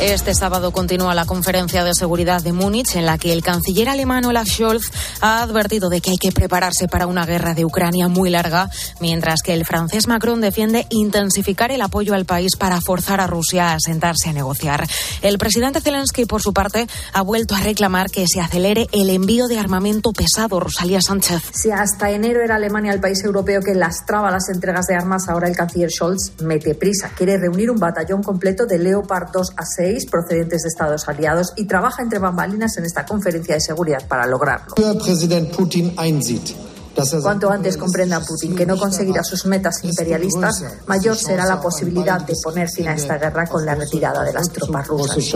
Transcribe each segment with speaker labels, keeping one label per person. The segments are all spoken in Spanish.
Speaker 1: Este sábado continúa la conferencia de seguridad de Múnich en la que el canciller alemán Olaf Scholz ha advertido de que hay que prepararse para una guerra de Ucrania muy larga, mientras que el francés Macron defiende intensificar el apoyo al país para forzar a Rusia a sentarse a negociar. El presidente Zelensky, por su parte, ha vuelto a reclamar que se acelere el envío de armamento pesado. Rosalía Sánchez.
Speaker 2: Si hasta enero era Alemania el país europeo que lastraba las entregas de armas, ahora el canciller Scholz mete prisa. Quiere reunir un batallón completo de Leopard 2 a 6 procedentes de Estados aliados y trabaja entre bambalinas en esta conferencia de seguridad para lograrlo. Cuanto antes comprenda Putin que no conseguirá sus metas imperialistas, mayor será la posibilidad de poner fin a esta guerra con la retirada de las tropas rusas.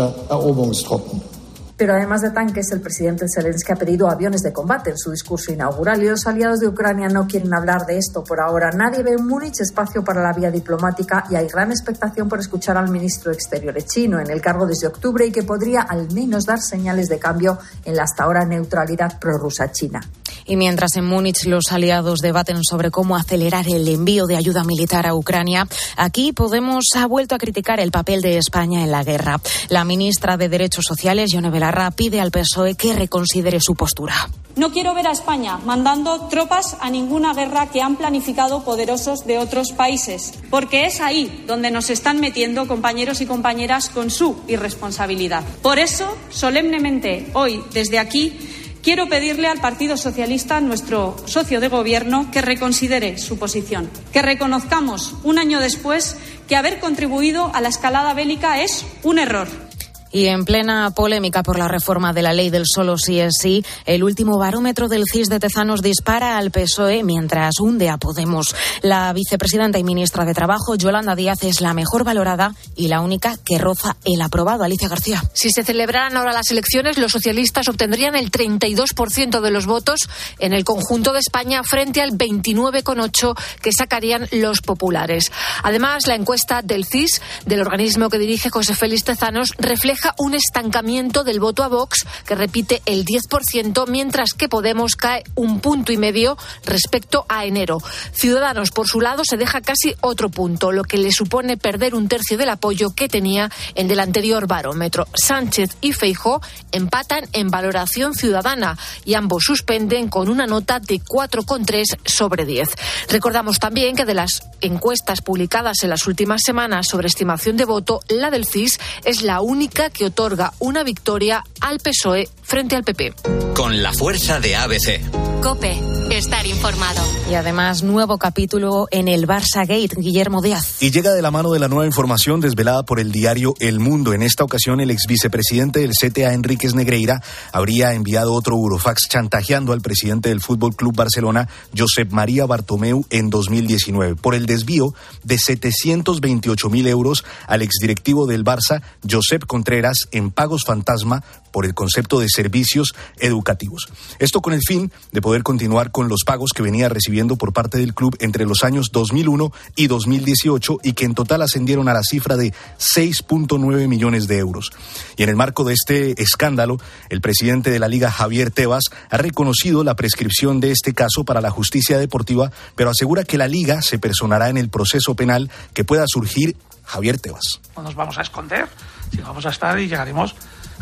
Speaker 2: Pero además de tanques, el presidente Zelensky ha pedido aviones de combate en su discurso inaugural y los aliados de Ucrania no quieren hablar de esto por ahora. Nadie ve en Múnich espacio para la vía diplomática y hay gran expectación por escuchar al ministro de Exteriores chino en el cargo desde octubre y que podría al menos dar señales de cambio en la hasta ahora neutralidad prorrusa china.
Speaker 1: Y mientras en Múnich los aliados debaten sobre cómo acelerar el envío de ayuda militar a Ucrania, aquí Podemos ha vuelto a criticar el papel de España en la guerra. La ministra de Derechos Sociales, Yone Belarra, pide al PSOE que reconsidere su postura.
Speaker 3: No quiero ver a España mandando tropas a ninguna guerra que han planificado poderosos de otros países, porque es ahí donde nos están metiendo compañeros y compañeras con su irresponsabilidad. Por eso, solemnemente, hoy, desde aquí, quiero pedirle al Partido Socialista, nuestro socio de gobierno, que reconsidere su posición, que reconozcamos un año después que haber contribuido a la escalada bélica es un error
Speaker 1: y en plena polémica por la reforma de la ley del solo sí es sí, el último barómetro del CIS de Tezanos dispara al PSOE mientras hunde a Podemos. La vicepresidenta y ministra de Trabajo, Yolanda Díaz, es la mejor valorada y la única que roza el aprobado. Alicia García.
Speaker 4: Si se celebraran ahora las elecciones, los socialistas obtendrían el 32% de los votos en el conjunto de España frente al 29,8% que sacarían los populares. Además, la encuesta del CIS, del organismo que dirige José Félix Tezanos, refleja un estancamiento del voto a Vox, que repite el 10%, mientras que Podemos cae un punto y medio respecto a enero. Ciudadanos, por su lado, se deja casi otro punto, lo que le supone perder un tercio del apoyo que tenía en el anterior barómetro. Sánchez y Feijó empatan en valoración ciudadana y ambos suspenden con una nota de 4,3 sobre 10. Recordamos también que de las encuestas publicadas en las últimas semanas sobre estimación de voto, la del CIS es la única que otorga una victoria al PSOE frente al PP.
Speaker 5: Con la fuerza de ABC.
Speaker 6: Cope, estar informado.
Speaker 1: Y además, nuevo capítulo en el Barça Gate, Guillermo Díaz.
Speaker 7: Y llega de la mano de la nueva información desvelada por el diario El Mundo. En esta ocasión, el ex vicepresidente del CTA, Enríquez Negreira, habría enviado otro Eurofax chantajeando al presidente del Fútbol Club Barcelona, Josep María Bartomeu, en 2019, por el desvío de 728 mil euros al exdirectivo del Barça, Josep Contreras, en pagos fantasma por el concepto de servicios educativos. Esto con el fin de poder continuar con los pagos que venía recibiendo por parte del club entre los años 2001 y 2018 y que en total ascendieron a la cifra de 6.9 millones de euros. Y en el marco de este escándalo, el presidente de la Liga, Javier Tebas, ha reconocido la prescripción de este caso para la justicia deportiva, pero asegura que la Liga se personará en el proceso penal que pueda surgir Javier Tebas.
Speaker 8: No nos vamos a esconder, si vamos a estar y llegaremos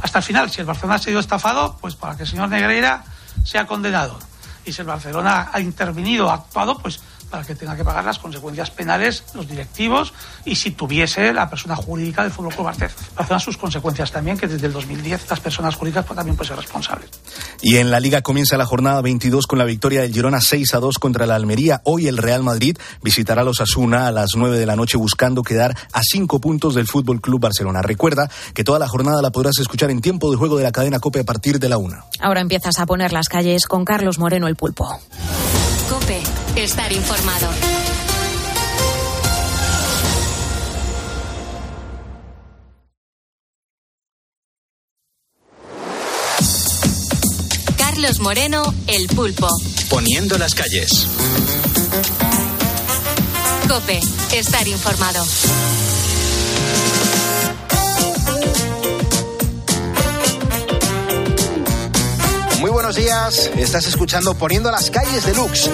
Speaker 8: hasta el final. Si el Barcelona ha sido estafado, pues para que el señor Negreira sea condenado. Y si el Barcelona ha intervenido, ha actuado, pues para que tenga que pagar las consecuencias penales los directivos y si tuviese la persona jurídica del Fútbol Club Barcelona sus consecuencias también, que desde el 2010 las personas jurídicas pues, también pueden ser responsables.
Speaker 7: Y en la Liga comienza la jornada 22 con la victoria del Girona 6 a 2 contra la Almería. Hoy el Real Madrid visitará a los Asuna a las 9 de la noche buscando quedar a 5 puntos del Fútbol Club Barcelona. Recuerda que toda la jornada la podrás escuchar en tiempo de juego de la cadena COPE a partir de la 1.
Speaker 1: Ahora empiezas a poner las calles con Carlos Moreno el Pulpo.
Speaker 6: Cope, estar informado. Carlos Moreno, el pulpo.
Speaker 5: Poniendo las calles.
Speaker 6: Cope, estar informado.
Speaker 9: Muy buenos buenos días. Estás escuchando Poniendo las calles de Lux,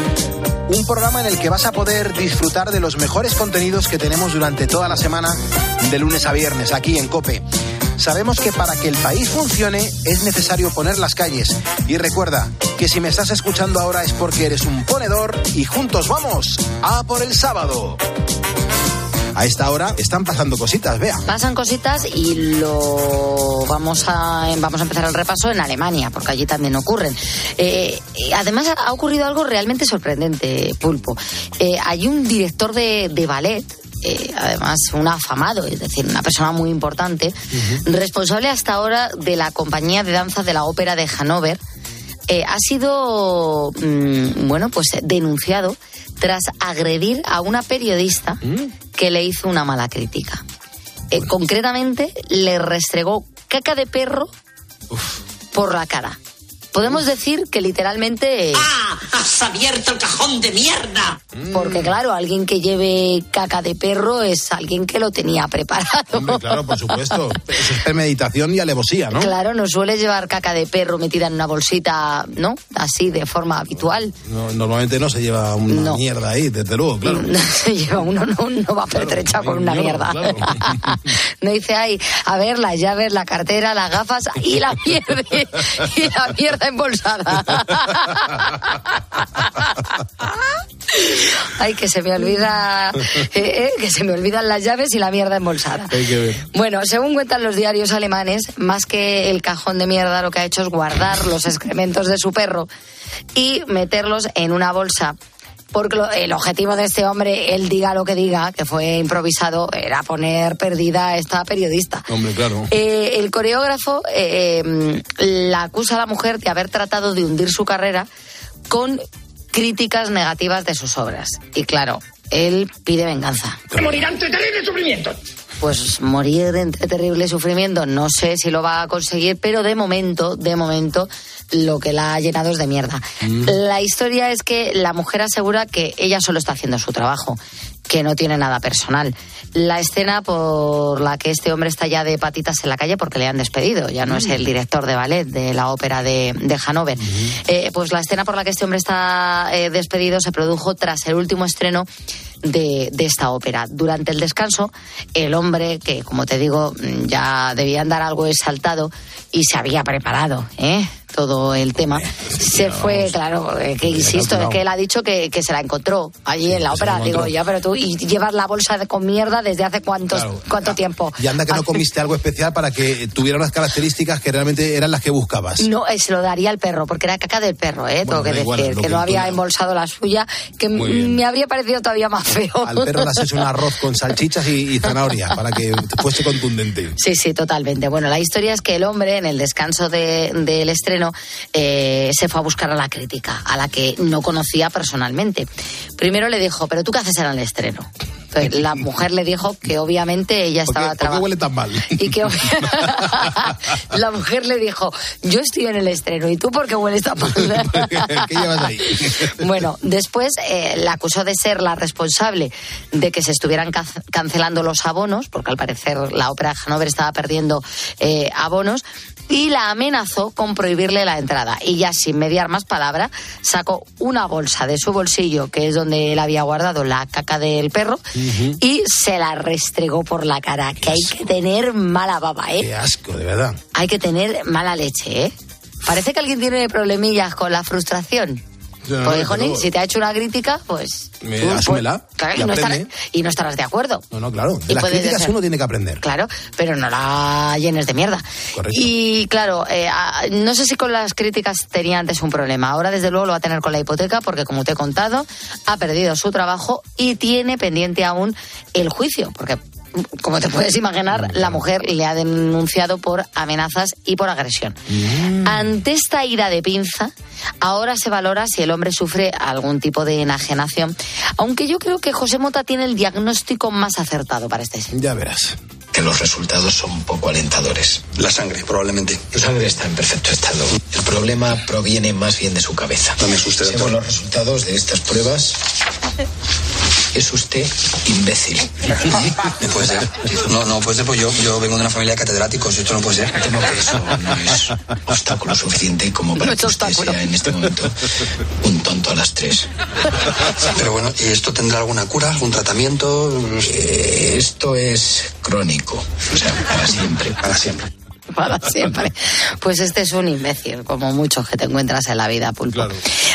Speaker 9: un programa en el que vas a poder disfrutar de los mejores contenidos que tenemos durante toda la semana, de lunes a viernes, aquí en Cope. Sabemos que para que el país funcione es necesario poner las calles. Y recuerda que si me estás escuchando ahora es porque eres un ponedor y juntos vamos a por el sábado a esta hora están pasando cositas, vea.
Speaker 10: Pasan cositas y lo vamos a vamos a empezar el repaso en Alemania, porque allí también ocurren. Eh, además ha ocurrido algo realmente sorprendente, Pulpo. Eh, hay un director de, ballet eh, además un afamado, es decir, una persona muy importante, responsable hasta ahora de la compañía de danza de la ópera de Hannover, ha sido, mm, bueno, pues denunciado tras agredir a una periodista mm. que le hizo una mala crítica. Eh, concretamente, le restregó caca de perro por la cara. Podemos decir que literalmente...
Speaker 11: ¡Ah! ¡Has abierto el cajón de mierda!
Speaker 10: Porque claro, alguien que lleve caca de perro es alguien que lo tenía preparado.
Speaker 9: claro, por supuesto. Eso es premeditación y alevosía, ¿no?
Speaker 10: Claro, no suele llevar caca de perro metida en una bolsita, ¿no? Así, de forma habitual.
Speaker 9: normalmente no se lleva una mierda ahí, desde luego, claro.
Speaker 10: No se lleva uno, no, va pertrechado con una mierda. no dice, ahí, a ver, las llaves, la cartera, las gafas y la mierda. y la mierda embolsada. Ay, que se me olvida, eh, eh, que se me olvidan las llaves y la mierda embolsada. Bueno, según cuentan los diarios alemanes, más que el cajón de mierda, lo que ha hecho es guardar los excrementos de su perro y meterlos en una bolsa porque el objetivo de este hombre, él diga lo que diga, que fue improvisado, era poner perdida a esta periodista.
Speaker 9: Hombre, claro.
Speaker 10: Eh, el coreógrafo eh, em, la acusa a la mujer de haber tratado de hundir su carrera con críticas negativas de sus obras. Y claro, él pide venganza.
Speaker 11: Morirá entre terrible sufrimiento.
Speaker 10: Pues morir entre terrible sufrimiento, no sé si lo va a conseguir, pero de momento, de momento, lo que la ha llenado es de mierda. Mm. La historia es que la mujer asegura que ella solo está haciendo su trabajo, que no tiene nada personal. La escena por la que este hombre está ya de patitas en la calle porque le han despedido, ya no es el mm. director de ballet de la ópera de, de Hanover. Eh, pues la escena por la que este hombre está eh, despedido se produjo tras el último estreno de, de, esta ópera. Durante el descanso, el hombre, que como te digo, ya debía andar algo exaltado y se había preparado, ¿eh? todo el tema. Se fue, claro, que insisto, es que él ha dicho que, que, se la encontró allí en la ópera. Digo, ya, pero tú, y llevas la bolsa de, con mierda desde hace cuántos, cuánto tiempo.
Speaker 9: Y anda que no comiste algo especial para que tuviera unas características que realmente eran las que buscabas.
Speaker 10: No, eh, se lo daría al perro, porque era caca del perro, ¿eh? Tengo que decir, que, no había embolsado la suya, que me habría parecido todavía más feo.
Speaker 9: Al perro le has hecho un arroz con salchichas y, zanahoria para que fuese contundente.
Speaker 10: Sí, sí, totalmente. Bueno, la historia es que el hombre, en el descanso del estreno, eh, se fue a buscar a la crítica, a la que no conocía personalmente. Primero le dijo, pero tú qué haces en el estreno estreno la mujer le dijo que obviamente ella estaba
Speaker 9: trabajando. ¿Por qué huele tan mal?
Speaker 10: Y que la mujer le dijo, yo estoy en el estreno y tú por qué hueles tan mal.
Speaker 9: ¿Qué llevas ahí?
Speaker 10: bueno, después eh, la acusó de ser la responsable de que se estuvieran cancelando los abonos, porque al parecer la ópera de Hanover estaba perdiendo eh, abonos, y la amenazó con prohibirle la entrada. Y ya sin mediar más palabra, sacó una bolsa de su bolsillo, que es donde él había guardado la caca del perro, y se la restregó por la cara. que hay que tener mala baba, ¿eh?
Speaker 9: Qué asco, de verdad.
Speaker 10: Hay que tener mala leche, ¿eh? Parece que alguien tiene problemillas con la frustración. Pues, Joni, si te ha hecho una crítica, pues.
Speaker 9: Me, asúmela.
Speaker 10: Claro, y, no estarás, y, no estarás, de acuerdo.
Speaker 9: No, no, claro. De las críticas uno tiene que aprender.
Speaker 10: Claro, pero no la llenes de mierda.
Speaker 9: Correcto.
Speaker 10: Y claro, eh, no sé si con las críticas tenía antes un problema. Ahora, desde luego, lo va a tener con la hipoteca, porque como te he contado, ha perdido su trabajo y tiene pendiente aún el juicio, porque como te puedes imaginar, la mujer le ha denunciado por amenazas y por agresión. Mm. Ante esta ira de pinza, ahora se valora si el hombre sufre algún tipo de enajenación, aunque yo creo que José Mota tiene el diagnóstico más acertado para este
Speaker 9: sentido. Ya verás
Speaker 12: que los resultados son poco alentadores.
Speaker 13: La sangre, probablemente.
Speaker 12: La sangre está en perfecto estado. El problema proviene más bien de su cabeza.
Speaker 13: No me asuste,
Speaker 12: Según los resultados de estas pruebas, es usted imbécil.
Speaker 13: No puede ser. No, no puede ser, pues yo, yo vengo de una familia de catedráticos y esto no puede ser.
Speaker 12: Temo que eso no es obstáculo suficiente como para que usted sea en este momento un tonto a las tres.
Speaker 13: Pero bueno, ¿y esto tendrá alguna cura, algún tratamiento?
Speaker 12: Eh, esto es crónico. O sea, para siempre.
Speaker 13: Para siempre.
Speaker 10: Para siempre. Pues este es un imbécil, como muchos que te encuentras en la vida, Pulpo.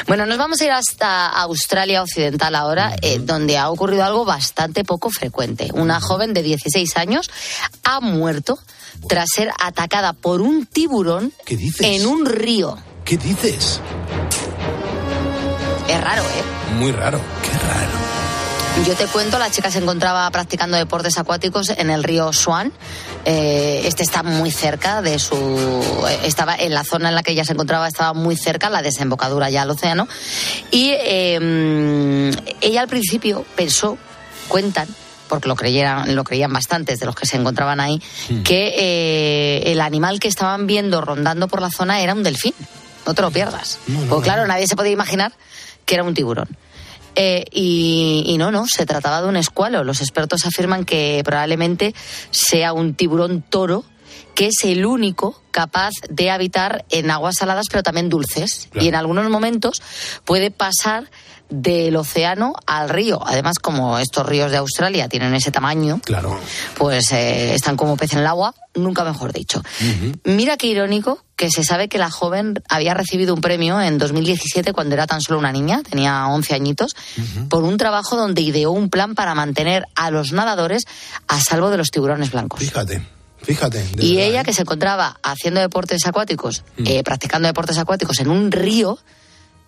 Speaker 10: Bueno, nos vamos a ir hasta Australia Occidental ahora, eh, donde ha ocurrido algo bastante poco frecuente. Una joven de 16 años ha muerto tras ser atacada por un tiburón
Speaker 9: ¿Qué dices?
Speaker 10: en un río.
Speaker 9: ¿Qué dices?
Speaker 10: Es raro, ¿eh?
Speaker 9: Muy raro. Qué raro.
Speaker 10: Yo te cuento, la chica se encontraba practicando deportes acuáticos en el río Swan. Eh, este está muy cerca de su. eh, Estaba en la zona en la que ella se encontraba, estaba muy cerca, la desembocadura ya al océano. Y eh, ella al principio pensó, cuentan, porque lo creyeran, lo creían bastantes de los que se encontraban ahí, que eh, el animal que estaban viendo rondando por la zona era un delfín. No te lo pierdas. Porque claro, nadie se podía imaginar que era un tiburón. Eh, y, y no, no, se trataba de un escualo. Los expertos afirman que probablemente sea un tiburón toro que es el único capaz de habitar en aguas saladas pero también dulces. Y en algunos momentos puede pasar del océano al río. Además, como estos ríos de Australia tienen ese tamaño,
Speaker 9: Claro.
Speaker 10: pues eh, están como pez en el agua, nunca mejor dicho. Mira qué irónico que se sabe que la joven había recibido un premio en 2017 cuando era tan solo una niña, tenía 11 añitos, por un trabajo donde ideó un plan para mantener a los nadadores a salvo de los tiburones blancos.
Speaker 9: Fíjate, fíjate.
Speaker 10: Y
Speaker 9: verdad,
Speaker 10: ella
Speaker 9: ¿eh?
Speaker 10: que se encontraba haciendo deportes acuáticos, eh, practicando deportes acuáticos en un río,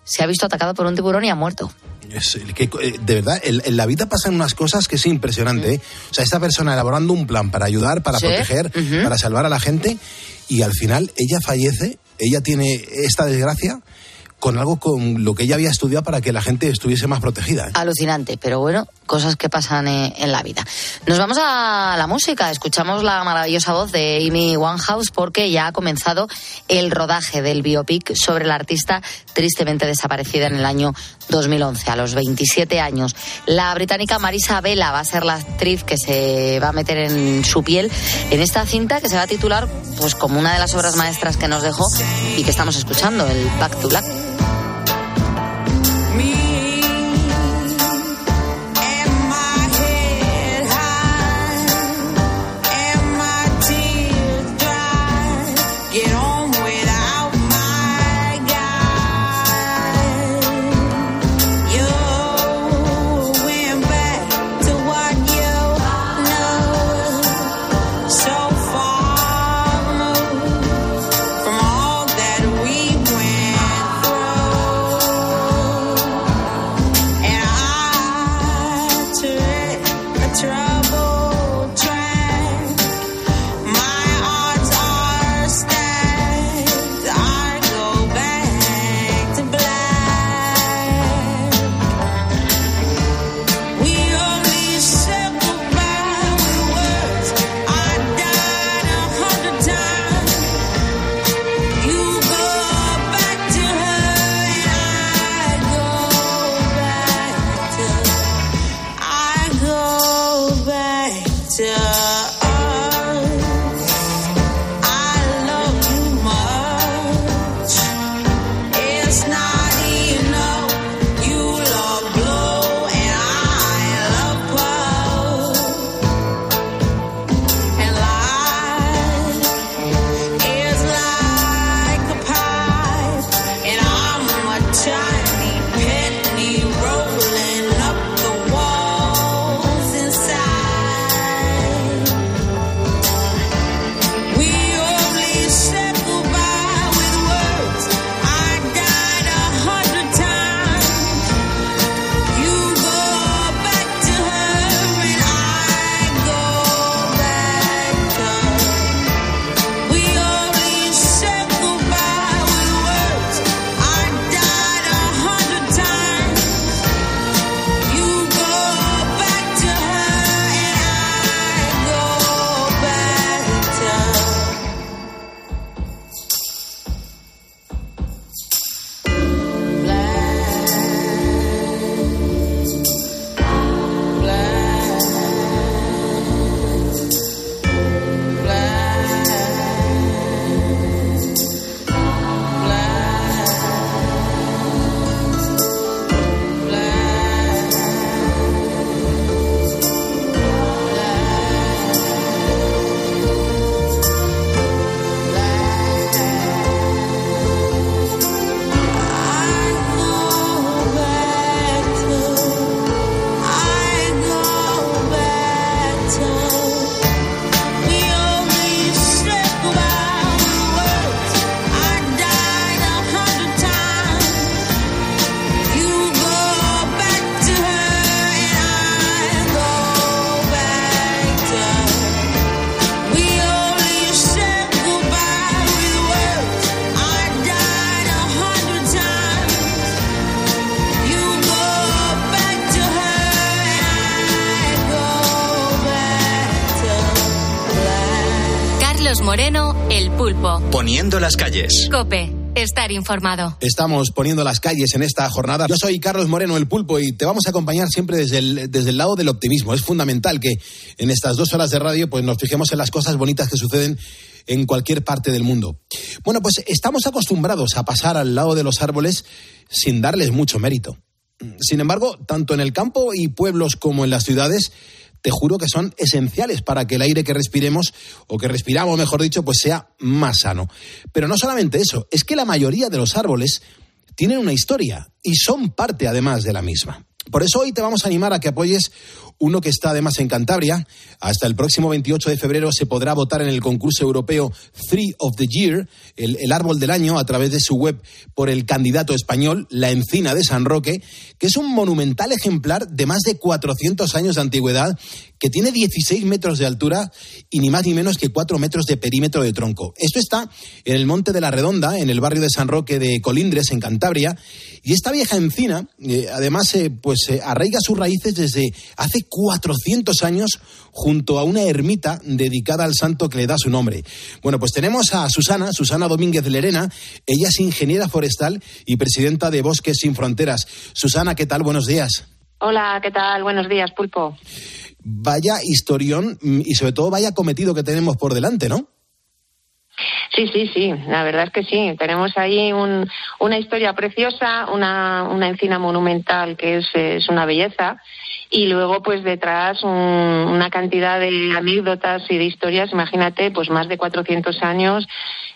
Speaker 10: se ha visto atacada por un tiburón y ha muerto.
Speaker 9: Es que, eh, de verdad, en, la vida pasan unas cosas que es impresionante. ¿eh? O sea, esta persona elaborando un plan para ayudar, para
Speaker 10: Sí,
Speaker 9: proteger, para salvar a la gente, y al final ella fallece, ella tiene esta desgracia con algo con lo que ella había estudiado para que la gente estuviese más protegida.
Speaker 10: Alucinante, pero bueno, cosas que pasan eh, en la vida. Nos vamos a la música, escuchamos la maravillosa voz de Amy Winehouse porque ya ha comenzado el rodaje del biopic sobre la artista tristemente desaparecida en el año 2011, a los 27 años. La británica Marisa Vela va a ser la actriz que se va a meter en su piel en esta cinta que se va a titular pues como una de las obras maestras que nos dejó y que estamos escuchando, el Back to Black.
Speaker 5: Poniendo las calles.
Speaker 6: Cope, estar informado.
Speaker 9: Estamos poniendo las calles en esta jornada. Yo soy Carlos Moreno, el pulpo, y te vamos a acompañar siempre desde el, desde el lado del optimismo. Es fundamental que en estas dos horas de radio pues, nos fijemos en las cosas bonitas que suceden en cualquier parte del mundo. Bueno, pues estamos acostumbrados a pasar al lado de los árboles sin darles mucho mérito. Sin embargo, tanto en el campo y pueblos como en las ciudades, te juro que son esenciales para que el aire que respiremos, o que respiramos, mejor dicho, pues sea más sano. Pero no solamente eso, es que la mayoría de los árboles tienen una historia y son parte además de la misma. Por eso hoy te vamos a animar a que apoyes uno que está además en Cantabria. Hasta el próximo 28 de febrero se podrá votar en el concurso europeo Three of the Year, el, árbol del año, a través de su web por el candidato español, la Encina de San Roque, que es un monumental ejemplar de más de 400 años de antigüedad que tiene 16 metros de altura y ni más ni menos que 4 metros de perímetro de tronco. Esto está en el Monte de la Redonda, en el barrio de San Roque de Colindres, en Cantabria, y esta vieja encina, eh, además, eh, pues eh, arraiga sus raíces desde hace 400 años junto a una ermita dedicada al santo que le da su nombre. Bueno, pues tenemos a Susana, Susana Domínguez Lerena, ella es ingeniera forestal y presidenta de Bosques Sin Fronteras. Susana, ¿qué tal? Buenos días.
Speaker 14: Hola, ¿qué tal? Buenos días, Pulpo.
Speaker 9: Vaya historión mm, y sobre todo vaya cometido que tenemos por delante, ¿no?
Speaker 14: Sí, sí, sí, la verdad es que sí. Tenemos ahí una historia preciosa, una, encina monumental que es, una belleza y luego pues detrás una cantidad de anécdotas y de historias, imagínate, pues más de 400 años,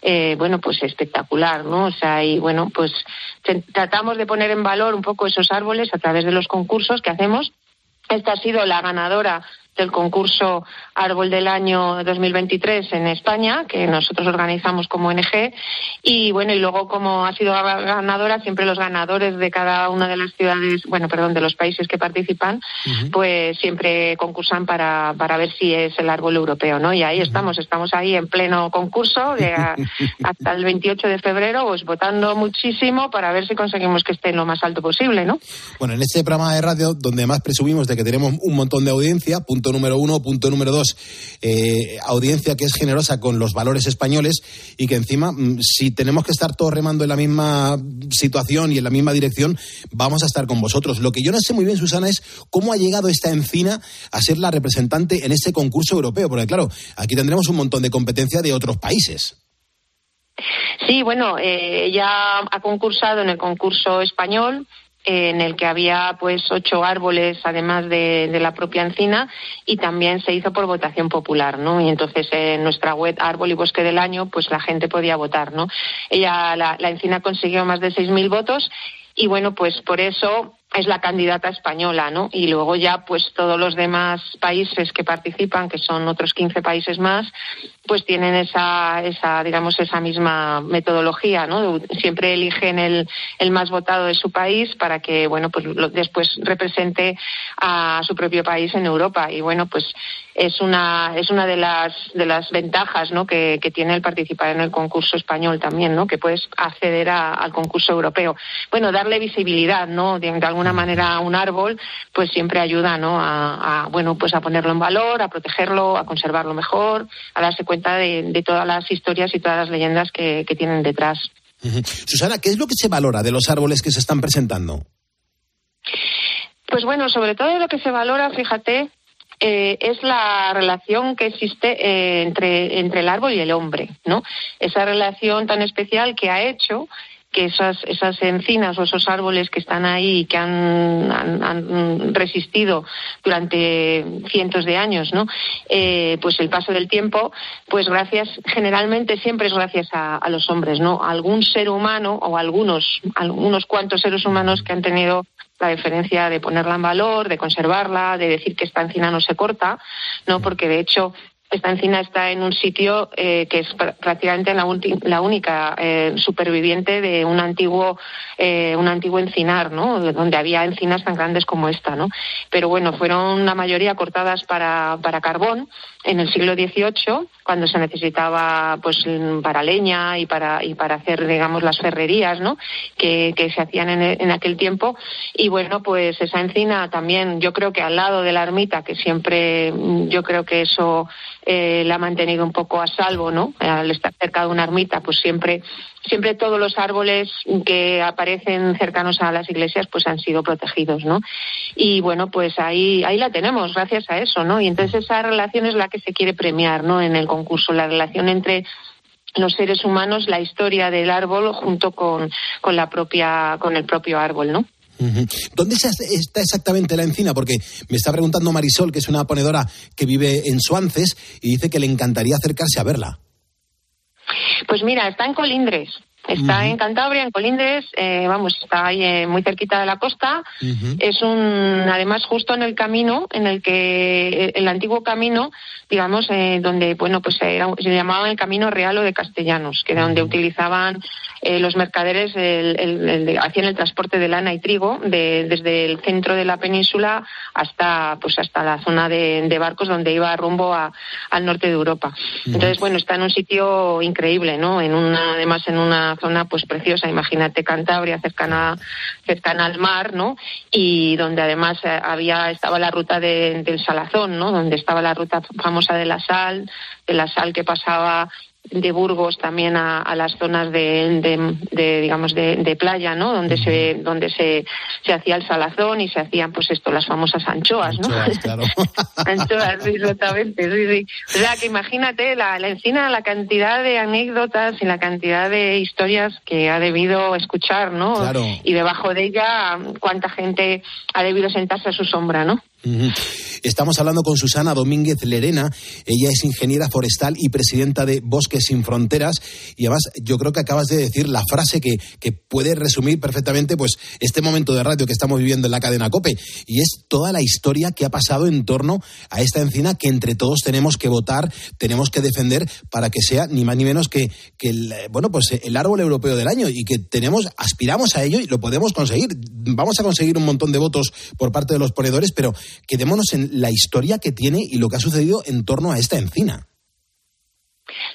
Speaker 14: eh, bueno, pues espectacular, ¿no? O sea, y bueno, pues tratamos de poner en valor un poco esos árboles a través de los concursos que hacemos. Esta ha sido la ganadora del concurso Árbol del Año 2023 en España, que nosotros organizamos como ONG. Y bueno, y luego como ha sido ganadora, siempre los ganadores de cada una de las ciudades, bueno, perdón, de los países que participan, pues siempre concursan para, para ver si es el árbol europeo, ¿no? Y ahí estamos, estamos ahí en pleno concurso de hasta el 28 de febrero, pues votando muchísimo para ver si conseguimos que esté en lo más alto posible, ¿no?
Speaker 9: Bueno, en este programa de radio, donde más presumimos de que tenemos un montón de audiencia, punto número uno. Punto número dos, eh, audiencia que es generosa con los valores españoles y que encima, mm, si tenemos que estar todos remando en la misma situación y en la misma dirección, vamos a estar con vosotros. Lo que yo no sé muy bien, Susana, es cómo ha llegado esta encina a ser la representante en este concurso europeo. Porque claro, aquí tendremos un montón de competencia de otros países.
Speaker 14: Sí, bueno, eh, ella ha concursado en el concurso español, en el que había pues ocho árboles además de, la propia encina y también se hizo por votación popular, ¿no? Y entonces en nuestra web Árbol y Bosque del Año pues la gente podía votar, ¿no? Ella, la, encina consiguió más de 6.000 votos y bueno, pues por eso es la candidata española, ¿no? Y luego ya, pues todos los demás países que participan, que son otros 15 países más, pues tienen esa, esa digamos, esa misma metodología, ¿no? Siempre eligen el, el más votado de su país para que, bueno, pues después represente a su propio país en Europa. Y bueno, pues es una, es una de las, de las ventajas, ¿no? Que, que tiene el participar en el concurso español también, ¿no? Que puedes acceder al concurso europeo. Bueno, darle visibilidad, ¿no? De, de alguna manera a un árbol, pues siempre ayuda, ¿no? A, bueno, pues a ponerlo en valor, a protegerlo, a conservarlo mejor, a darse cuenta de, todas las historias y todas las leyendas que, tienen detrás.
Speaker 9: Susana, ¿qué es lo que se valora de los árboles que se están presentando?
Speaker 14: Pues bueno, sobre todo lo que se valora, fíjate, eh, es la relación que existe eh, entre, entre el árbol y el hombre, ¿no? Esa relación tan especial que ha hecho que esas, esas encinas o esos árboles que están ahí y que han, resistido durante cientos de años, ¿no? Eh, pues el paso del tiempo, pues gracias, generalmente siempre es gracias a, los hombres, ¿no? algún ser humano o algunos, algunos cuantos seres humanos que han tenido la diferencia de ponerla en valor, de conservarla, de decir que esta encina no se corta, ¿no? Porque de hecho esta encina está en un sitio eh, que es prácticamente la, única eh, superviviente de un antiguo, eh, un antiguo encinar, ¿no? Donde había encinas tan grandes como esta, ¿no? Pero bueno, fueron la mayoría cortadas para, para carbón en el siglo XVIII, cuando se necesitaba pues para leña y para y para hacer digamos las ferrerías, ¿no? Que, se hacían en, en, aquel tiempo y bueno pues esa encina también yo creo que al lado de la ermita que siempre yo creo que eso eh, la ha mantenido un poco a salvo, ¿no? Al estar cerca de una ermita pues siempre siempre todos los árboles que aparecen cercanos a las iglesias pues han sido protegidos, ¿no? Y bueno, pues ahí, ahí la tenemos, gracias a eso, ¿no? Y entonces esa relación es la que se quiere premiar, ¿no? En el concurso, la relación entre los seres humanos, la historia del árbol junto con, con la propia, con el propio árbol, ¿no?
Speaker 9: ¿Dónde está exactamente la encina? Porque me está preguntando Marisol, que es una ponedora que vive en Suances, y dice que le encantaría acercarse a verla.
Speaker 14: Pues mira, está en Colindres. Está en Cantabria, en Colindres, eh, vamos, está ahí eh, muy cerquita de la costa. Es un, además, justo en el camino, en el que eh, el antiguo camino, digamos, donde, bueno, pues se llamaba el Camino Real o de Castellanos, que era donde utilizaban los mercaderes, el, hacían el transporte de lana y trigo desde el centro de la península hasta, pues, hasta la zona de, barcos donde iba rumbo al norte de Europa. Entonces, bueno, está en un sitio increíble, ¿no? En una, además, en una zona pues preciosa, imagínate Cantabria cercana cercana al mar, ¿no? Y donde además eh, había estaba la ruta del Salazón, ¿no? Donde estaba la ruta famosa de la sal, de la sal que pasaba de Burgos también a, las zonas de, digamos de, playa no donde se donde se, se hacía el salazón y se hacían pues esto las famosas anchoas no
Speaker 9: anchoas, claro.
Speaker 14: anchoas sí, exactamente sí sí. O sea que imagínate la, la encina la cantidad de anécdotas y la cantidad de historias que ha debido escuchar no
Speaker 9: claro.
Speaker 14: y debajo de ella cuánta gente ha debido sentarse a su sombra no
Speaker 9: Estamos hablando con Susana Domínguez Lerena. Ella es ingeniera forestal y presidenta de Bosques Sin Fronteras. Y además, yo creo que acabas de decir la frase que, puede resumir perfectamente pues, este momento de radio que estamos viviendo en la cadena COPE. Y es toda la historia que ha pasado en torno a esta encina que entre todos tenemos que votar, tenemos que defender para que sea ni más ni menos que, el, bueno, pues el árbol europeo del año y que tenemos, aspiramos a ello y lo podemos conseguir. Vamos a conseguir un montón de votos por parte de los ponedores, pero quedémonos en la historia que tiene y lo que ha sucedido en torno a esta encina.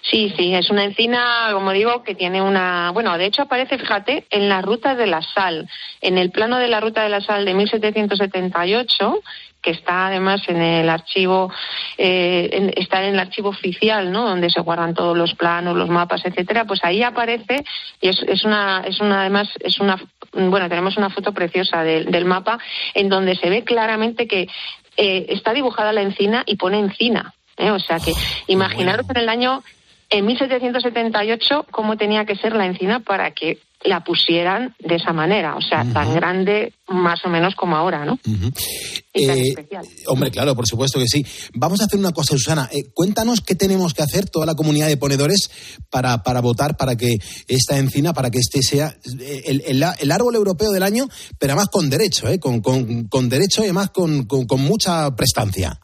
Speaker 14: Sí, sí, es una encina, como digo, que tiene una. Bueno, de hecho aparece, fíjate, en la ruta de la sal, en el plano de la ruta de la sal de 1778, que está además en el archivo, eh, está en el archivo oficial, ¿no? Donde se guardan todos los planos, los mapas, etcétera. Pues ahí aparece y es, es una, es una, además, es una, bueno, tenemos una foto preciosa del mapa en donde se ve claramente que eh, está dibujada la encina y pone encina. ¿eh? O sea que imaginaros en el año en 1778 cómo tenía que ser la encina para que la pusieran de esa manera, o sea, tan grande más o menos como ahora, ¿no?
Speaker 9: Eh, hombre, claro, por supuesto que sí. Vamos a hacer una cosa, Susana. Eh, cuéntanos qué tenemos que hacer toda la comunidad de ponedores para, para votar para que esta encina, para que este sea el, el, árbol europeo del año, pero además con derecho, ¿eh? con, con, con derecho y además con, con mucha prestancia.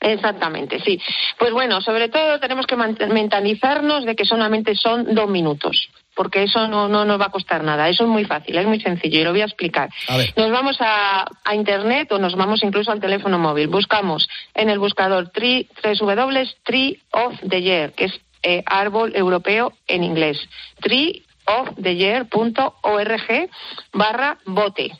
Speaker 14: Exactamente, sí. Pues bueno, sobre todo tenemos que mentalizarnos de que solamente son dos minutos porque eso no, no nos va a costar nada. Eso es muy fácil, es muy sencillo y lo voy a explicar. Nos vamos a, Internet o nos vamos incluso al teléfono móvil. Buscamos en el buscador tri, Tree of the Year, que es eh, árbol europeo en inglés. treeoftheyear.org barra bote.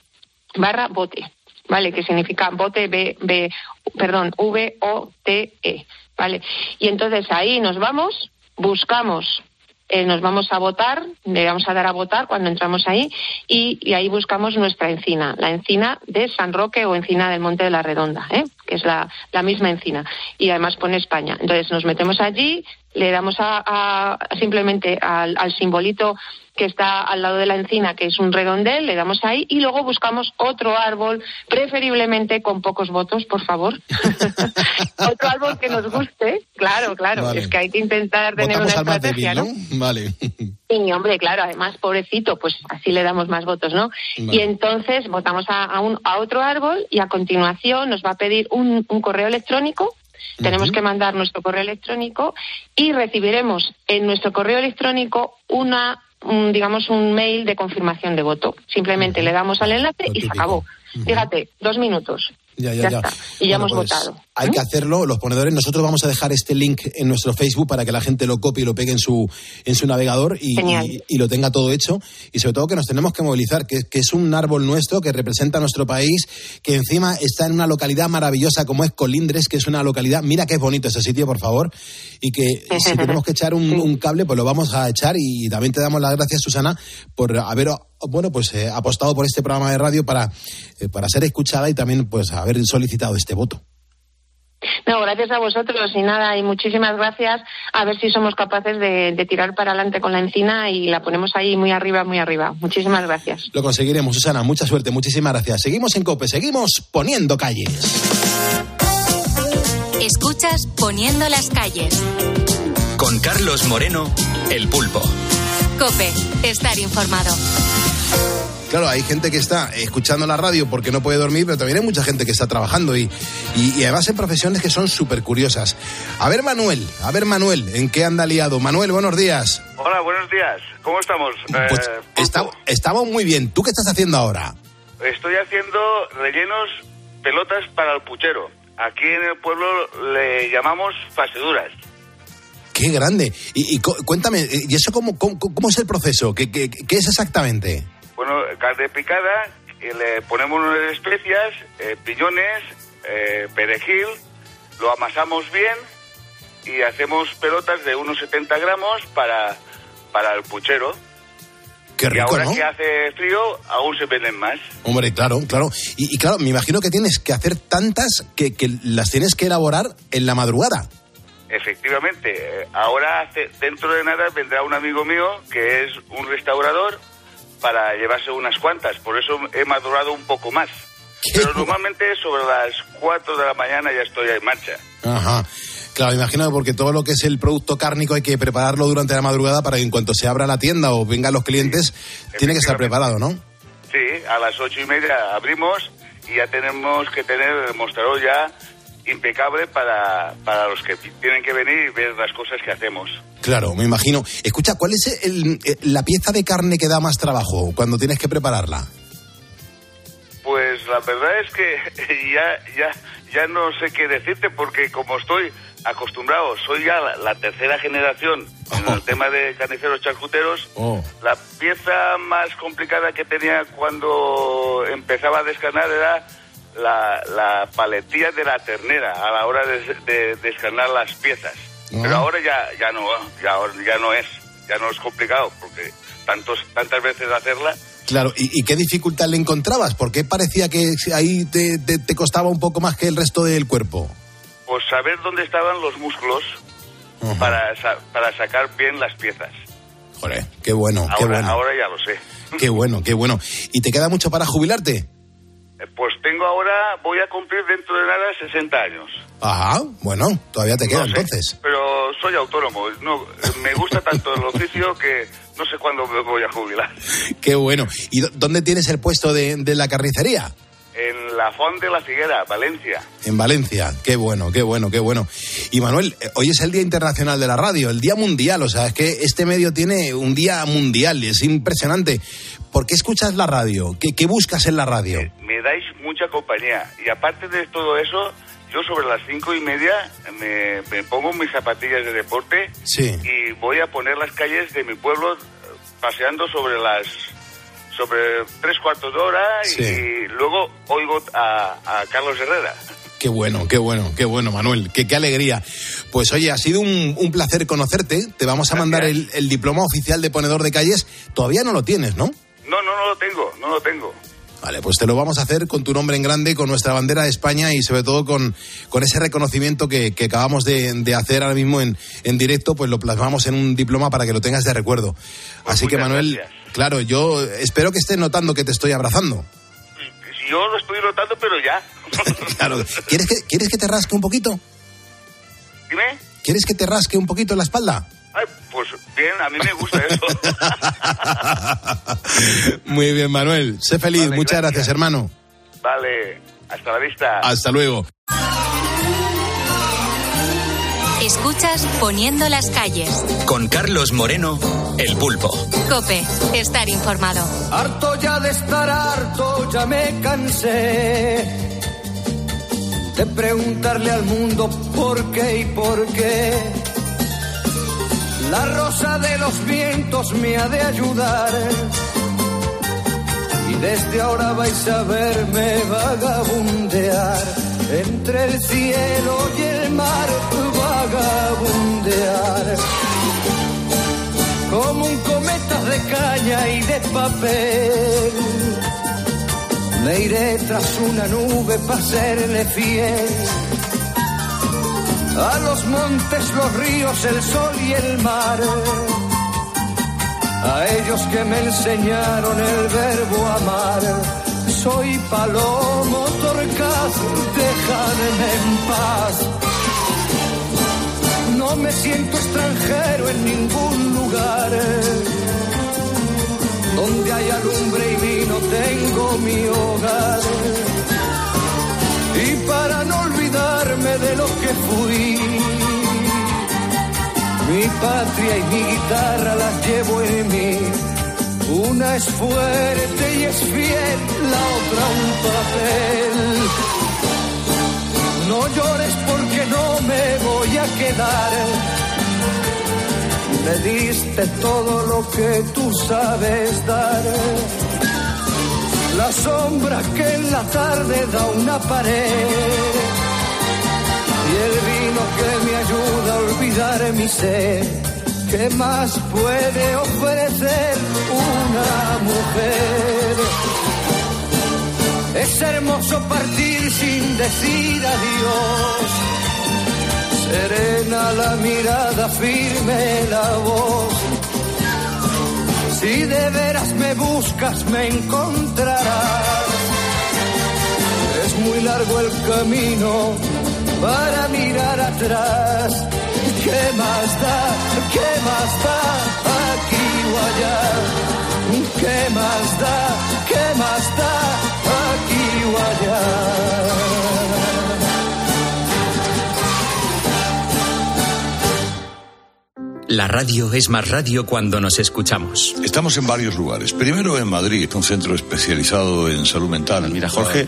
Speaker 14: Barra bote. ¿Vale? Que significa bote, B, B, perdón, V-O-T-E. ¿Vale? Y entonces ahí nos vamos, buscamos eh, nos vamos a votar, le vamos a dar a votar cuando entramos ahí y, ahí buscamos nuestra encina, la encina de San Roque o encina del Monte de la Redonda, ¿eh? que es la, la misma encina. Y además pone España. Entonces nos metemos allí, le damos a, simplemente al, al simbolito que está al lado de la encina, que es un redondel, le damos ahí y luego buscamos otro árbol, preferiblemente con pocos votos, por favor. otro árbol que nos guste, claro, claro, es que hay que intentar tener una estrategia, ¿no?
Speaker 9: Vale.
Speaker 14: Sí, hombre, claro, además, pobrecito, pues así le damos más votos, ¿no? Y entonces votamos a, un, a otro árbol y a continuación nos va a pedir un, un correo electrónico tenemos que mandar nuestro correo electrónico y recibiremos en nuestro correo electrónico una digamos, un mail de confirmación de voto. Simplemente le damos al enlace y se acabó. Fíjate, dos minutos.
Speaker 9: Ya, ya, ya.
Speaker 14: Y ya hemos pues, votado.
Speaker 9: Hay que hacerlo, los ponedores. Nosotros vamos a dejar este link en nuestro Facebook para que la gente lo copie y lo pegue en su, en su navegador y, y, lo tenga todo hecho. Y sobre todo que nos tenemos que movilizar, que, que, es un árbol nuestro que representa nuestro país, que encima está en una localidad maravillosa como es Colindres, que es una localidad. Mira qué es bonito ese sitio, por favor. Y que si tenemos que echar un, un cable, pues lo vamos a echar. Y también te damos las gracias, Susana, por haber bueno, pues eh, apostado por este programa de radio para, eh, para ser escuchada y también pues haber solicitado este voto.
Speaker 14: No, gracias a vosotros y nada, y muchísimas gracias. A ver si somos capaces de, tirar para adelante con la encina y la ponemos ahí muy arriba, muy arriba. Muchísimas gracias.
Speaker 9: Lo conseguiremos, Susana. Mucha suerte, muchísimas gracias. Seguimos en COPE, seguimos poniendo calles.
Speaker 6: Escuchas Poniendo las calles.
Speaker 5: Con Carlos Moreno, El Pulpo.
Speaker 6: COPE, estar informado.
Speaker 9: Claro, hay gente que está escuchando la radio porque no puede dormir, pero también hay mucha gente que está trabajando y, y, además en profesiones que son súper curiosas. A ver, Manuel, a ver, Manuel, ¿en qué anda liado? Manuel, buenos días.
Speaker 15: Hola, buenos días. ¿Cómo estamos?
Speaker 9: Pues eh, estamos muy bien. ¿Tú qué estás haciendo ahora?
Speaker 15: Estoy haciendo rellenos pelotas para el puchero. Aquí en el pueblo le llamamos faseduras.
Speaker 9: Qué grande. Y, cuéntame, ¿y eso cómo, cómo, es el proceso? ¿Qué, qué, qué es exactamente?
Speaker 15: Bueno, carne picada, le ponemos unas especias, eh, piñones, eh, perejil, lo amasamos bien y hacemos pelotas de unos 70 gramos para, para el puchero.
Speaker 9: Qué rico,
Speaker 15: y ahora
Speaker 9: ¿no?
Speaker 15: que hace frío, aún se venden más.
Speaker 9: Hombre, claro, claro. Y, claro, me imagino que tienes que hacer tantas que, que, las tienes que elaborar en la madrugada.
Speaker 15: Efectivamente. Eh, ahora, hace, dentro de nada, vendrá un amigo mío que es un restaurador para llevarse unas cuantas, por eso he madurado un poco más. Pero normalmente sobre las 4 de la mañana ya estoy en marcha.
Speaker 9: Ajá. Claro, imagino porque todo lo que es el producto cárnico hay que prepararlo durante la madrugada para que en cuanto se abra la tienda o vengan los clientes, tiene que estar preparado, ¿no?
Speaker 15: Sí, a las ocho y media abrimos y ya tenemos que tener el mostrador ya impecable para, para los que tienen que venir y ver las cosas que hacemos.
Speaker 9: Claro, me imagino. Escucha, ¿cuál es el, eh, la pieza de carne que da más trabajo cuando tienes que prepararla?
Speaker 15: Pues la verdad es que ya, ya, ya no sé qué decirte porque como estoy acostumbrado, soy ya la, tercera generación en el tema de carniceros charcuteros,
Speaker 9: oh.
Speaker 15: la pieza más complicada que tenía cuando empezaba a descarnar era la, la paletilla de la ternera a la hora de, descarnar las piezas. Ah. Pero ahora ya, ya, no, ya, ya no es, ya no es complicado, porque tantos, tantas veces hacerla.
Speaker 9: Claro, ¿Y, qué dificultad le encontrabas? ¿Por qué parecía que ahí te, te, costaba un poco más que el resto del cuerpo?
Speaker 15: Pues saber dónde estaban los músculos para, para sacar bien las piezas.
Speaker 9: Joder, qué bueno,
Speaker 15: ahora,
Speaker 9: qué bueno.
Speaker 15: Ahora ya lo sé.
Speaker 9: Qué bueno, qué bueno. ¿Y te queda mucho para jubilarte?
Speaker 15: Eh, pues tengo ahora, voy a cumplir dentro de nada 60 años.
Speaker 9: Ajá, bueno, todavía te queda entonces.
Speaker 15: Pero soy autónomo, no, me gusta tanto el oficio que no sé cuándo me voy a jubilar.
Speaker 9: Qué bueno. ¿Y dónde tienes el puesto de, la carnicería?
Speaker 15: En la Font de la Figuera, Valencia.
Speaker 9: En Valencia, qué bueno, qué bueno, qué bueno. Y Manuel, eh, hoy es el Día Internacional de la Radio, el Día Mundial, o sea, es que este medio tiene un día mundial, y es impresionante. ¿Por qué escuchas la radio? ¿Qué, buscas en la radio?
Speaker 15: Eh, me, dais mucha compañía y aparte de todo eso, yo sobre las cinco y media me, pongo mis zapatillas de deporte y voy a poner las calles de mi pueblo paseando sobre las sobre tres cuartos de hora y luego oigo a, Carlos Herrera.
Speaker 9: Qué bueno, qué bueno, qué bueno, Manuel. Qué, qué alegría. Pues oye, ha sido un, placer conocerte. Te vamos a mandar el, el, diploma oficial de ponedor de calles. Todavía no lo tienes, ¿no?
Speaker 15: No, no, no lo tengo, no lo tengo.
Speaker 9: Vale, pues te lo vamos a hacer con tu nombre en grande, con nuestra bandera de España y sobre todo con, con ese reconocimiento que, acabamos de, hacer ahora mismo en, en directo, pues lo plasmamos en un diploma para que lo tengas de recuerdo.
Speaker 15: Pues
Speaker 9: Así que Manuel, claro, yo espero que estés notando que te estoy abrazando.
Speaker 15: Yo lo estoy notando, pero ya.
Speaker 9: claro, ¿quieres que, ¿quieres que te rasque un poquito?
Speaker 15: Dime.
Speaker 9: ¿Quieres que te rasque un poquito la espalda?
Speaker 15: Ay, pues bien, a mí me gusta eso.
Speaker 9: Muy bien, Manuel. Sé feliz. Muchas gracias. hermano.
Speaker 15: Vale, hasta la vista.
Speaker 9: Hasta luego.
Speaker 6: Escuchas Poniendo las calles.
Speaker 5: Con Carlos Moreno, El Pulpo.
Speaker 6: Cope, estar informado.
Speaker 16: Harto ya de estar harto, ya me cansé de preguntarle al mundo por qué y por qué. La rosa de los vientos me ha de ayudar. Y desde ahora vais a verme vagabundear entre el cielo y el mar, vagabundear. Como un cometa de caña y de papel me iré tras una nube para serle fiel. A los montes, los ríos, el sol y el mar. A ellos que me enseñaron el verbo amar. Soy palomo torcaz, déjame en paz. Me siento extranjero en ningún lugar donde hay alumbre y vino tengo mi hogar. Y para no olvidarme de lo que fui, mi patria y mi guitarra las llevo en mí. Una es fuerte y es fiel, la otra un papel. No llores porque no me voy a quedar me diste todo lo que tú sabes dar. La sombra que en la tarde da una pared. Y el vino que me ayuda a olvidar mi sed. ¿Qué más puede ofrecer una mujer? Es hermoso partir sin decir adiós serena la mirada, firme la voz. Si de veras me buscas, me encontrarás. Es muy largo el camino para mirar atrás. ¿Qué más da? ¿Qué más da? Aquí o allá. ¿Qué más da? ¿Qué más da? Aquí o allá.
Speaker 5: La radio es más radio cuando nos escuchamos.
Speaker 17: Estamos en varios lugares. Primero en Madrid, un centro especializado en salud mental.
Speaker 18: Mira, Jorge,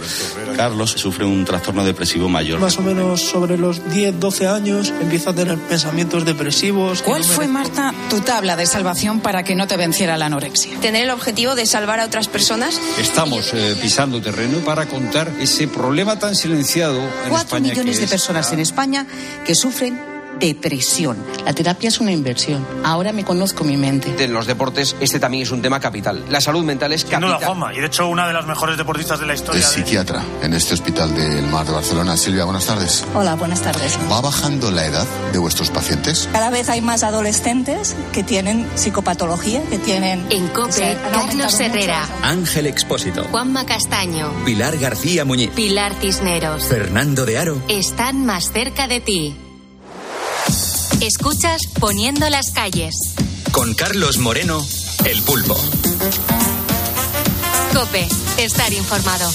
Speaker 18: Carlos sufre un trastorno depresivo mayor.
Speaker 19: Más o menos sobre los 10, 12 años empieza a tener pensamientos depresivos.
Speaker 20: ¿Cuál fue, Marta, tu tabla de salvación para que no te venciera la anorexia?
Speaker 21: Tener el objetivo de salvar a otras personas.
Speaker 22: Estamos eh, pisando terreno para contar ese problema tan silenciado en
Speaker 20: Cuatro
Speaker 22: España.
Speaker 20: millones de personas en España que sufren depresión.
Speaker 23: La terapia es una inversión. Ahora me conozco mi mente.
Speaker 24: En los deportes este también es un tema capital. La salud mental es capital.
Speaker 25: Sin duda, Juanma. Y de hecho una de las mejores deportistas de la historia.
Speaker 26: Es psiquiatra en este hospital del Mar de Barcelona. Silvia, buenas tardes.
Speaker 27: Hola, buenas tardes.
Speaker 26: ¿Va bajando la edad de vuestros pacientes?
Speaker 27: Cada vez hay más adolescentes que tienen psicopatología, que tienen...
Speaker 6: En COPE, Carlos Herrera.
Speaker 5: Ángel Expósito.
Speaker 6: Juanma Castaño.
Speaker 5: Pilar García Muñiz.
Speaker 6: Pilar Cisneros.
Speaker 5: Fernando de Aro.
Speaker 6: Están más cerca de ti. Escuchas Poniendo las calles.
Speaker 5: Con Carlos Moreno, El Pulpo.
Speaker 6: Cope, estar informado.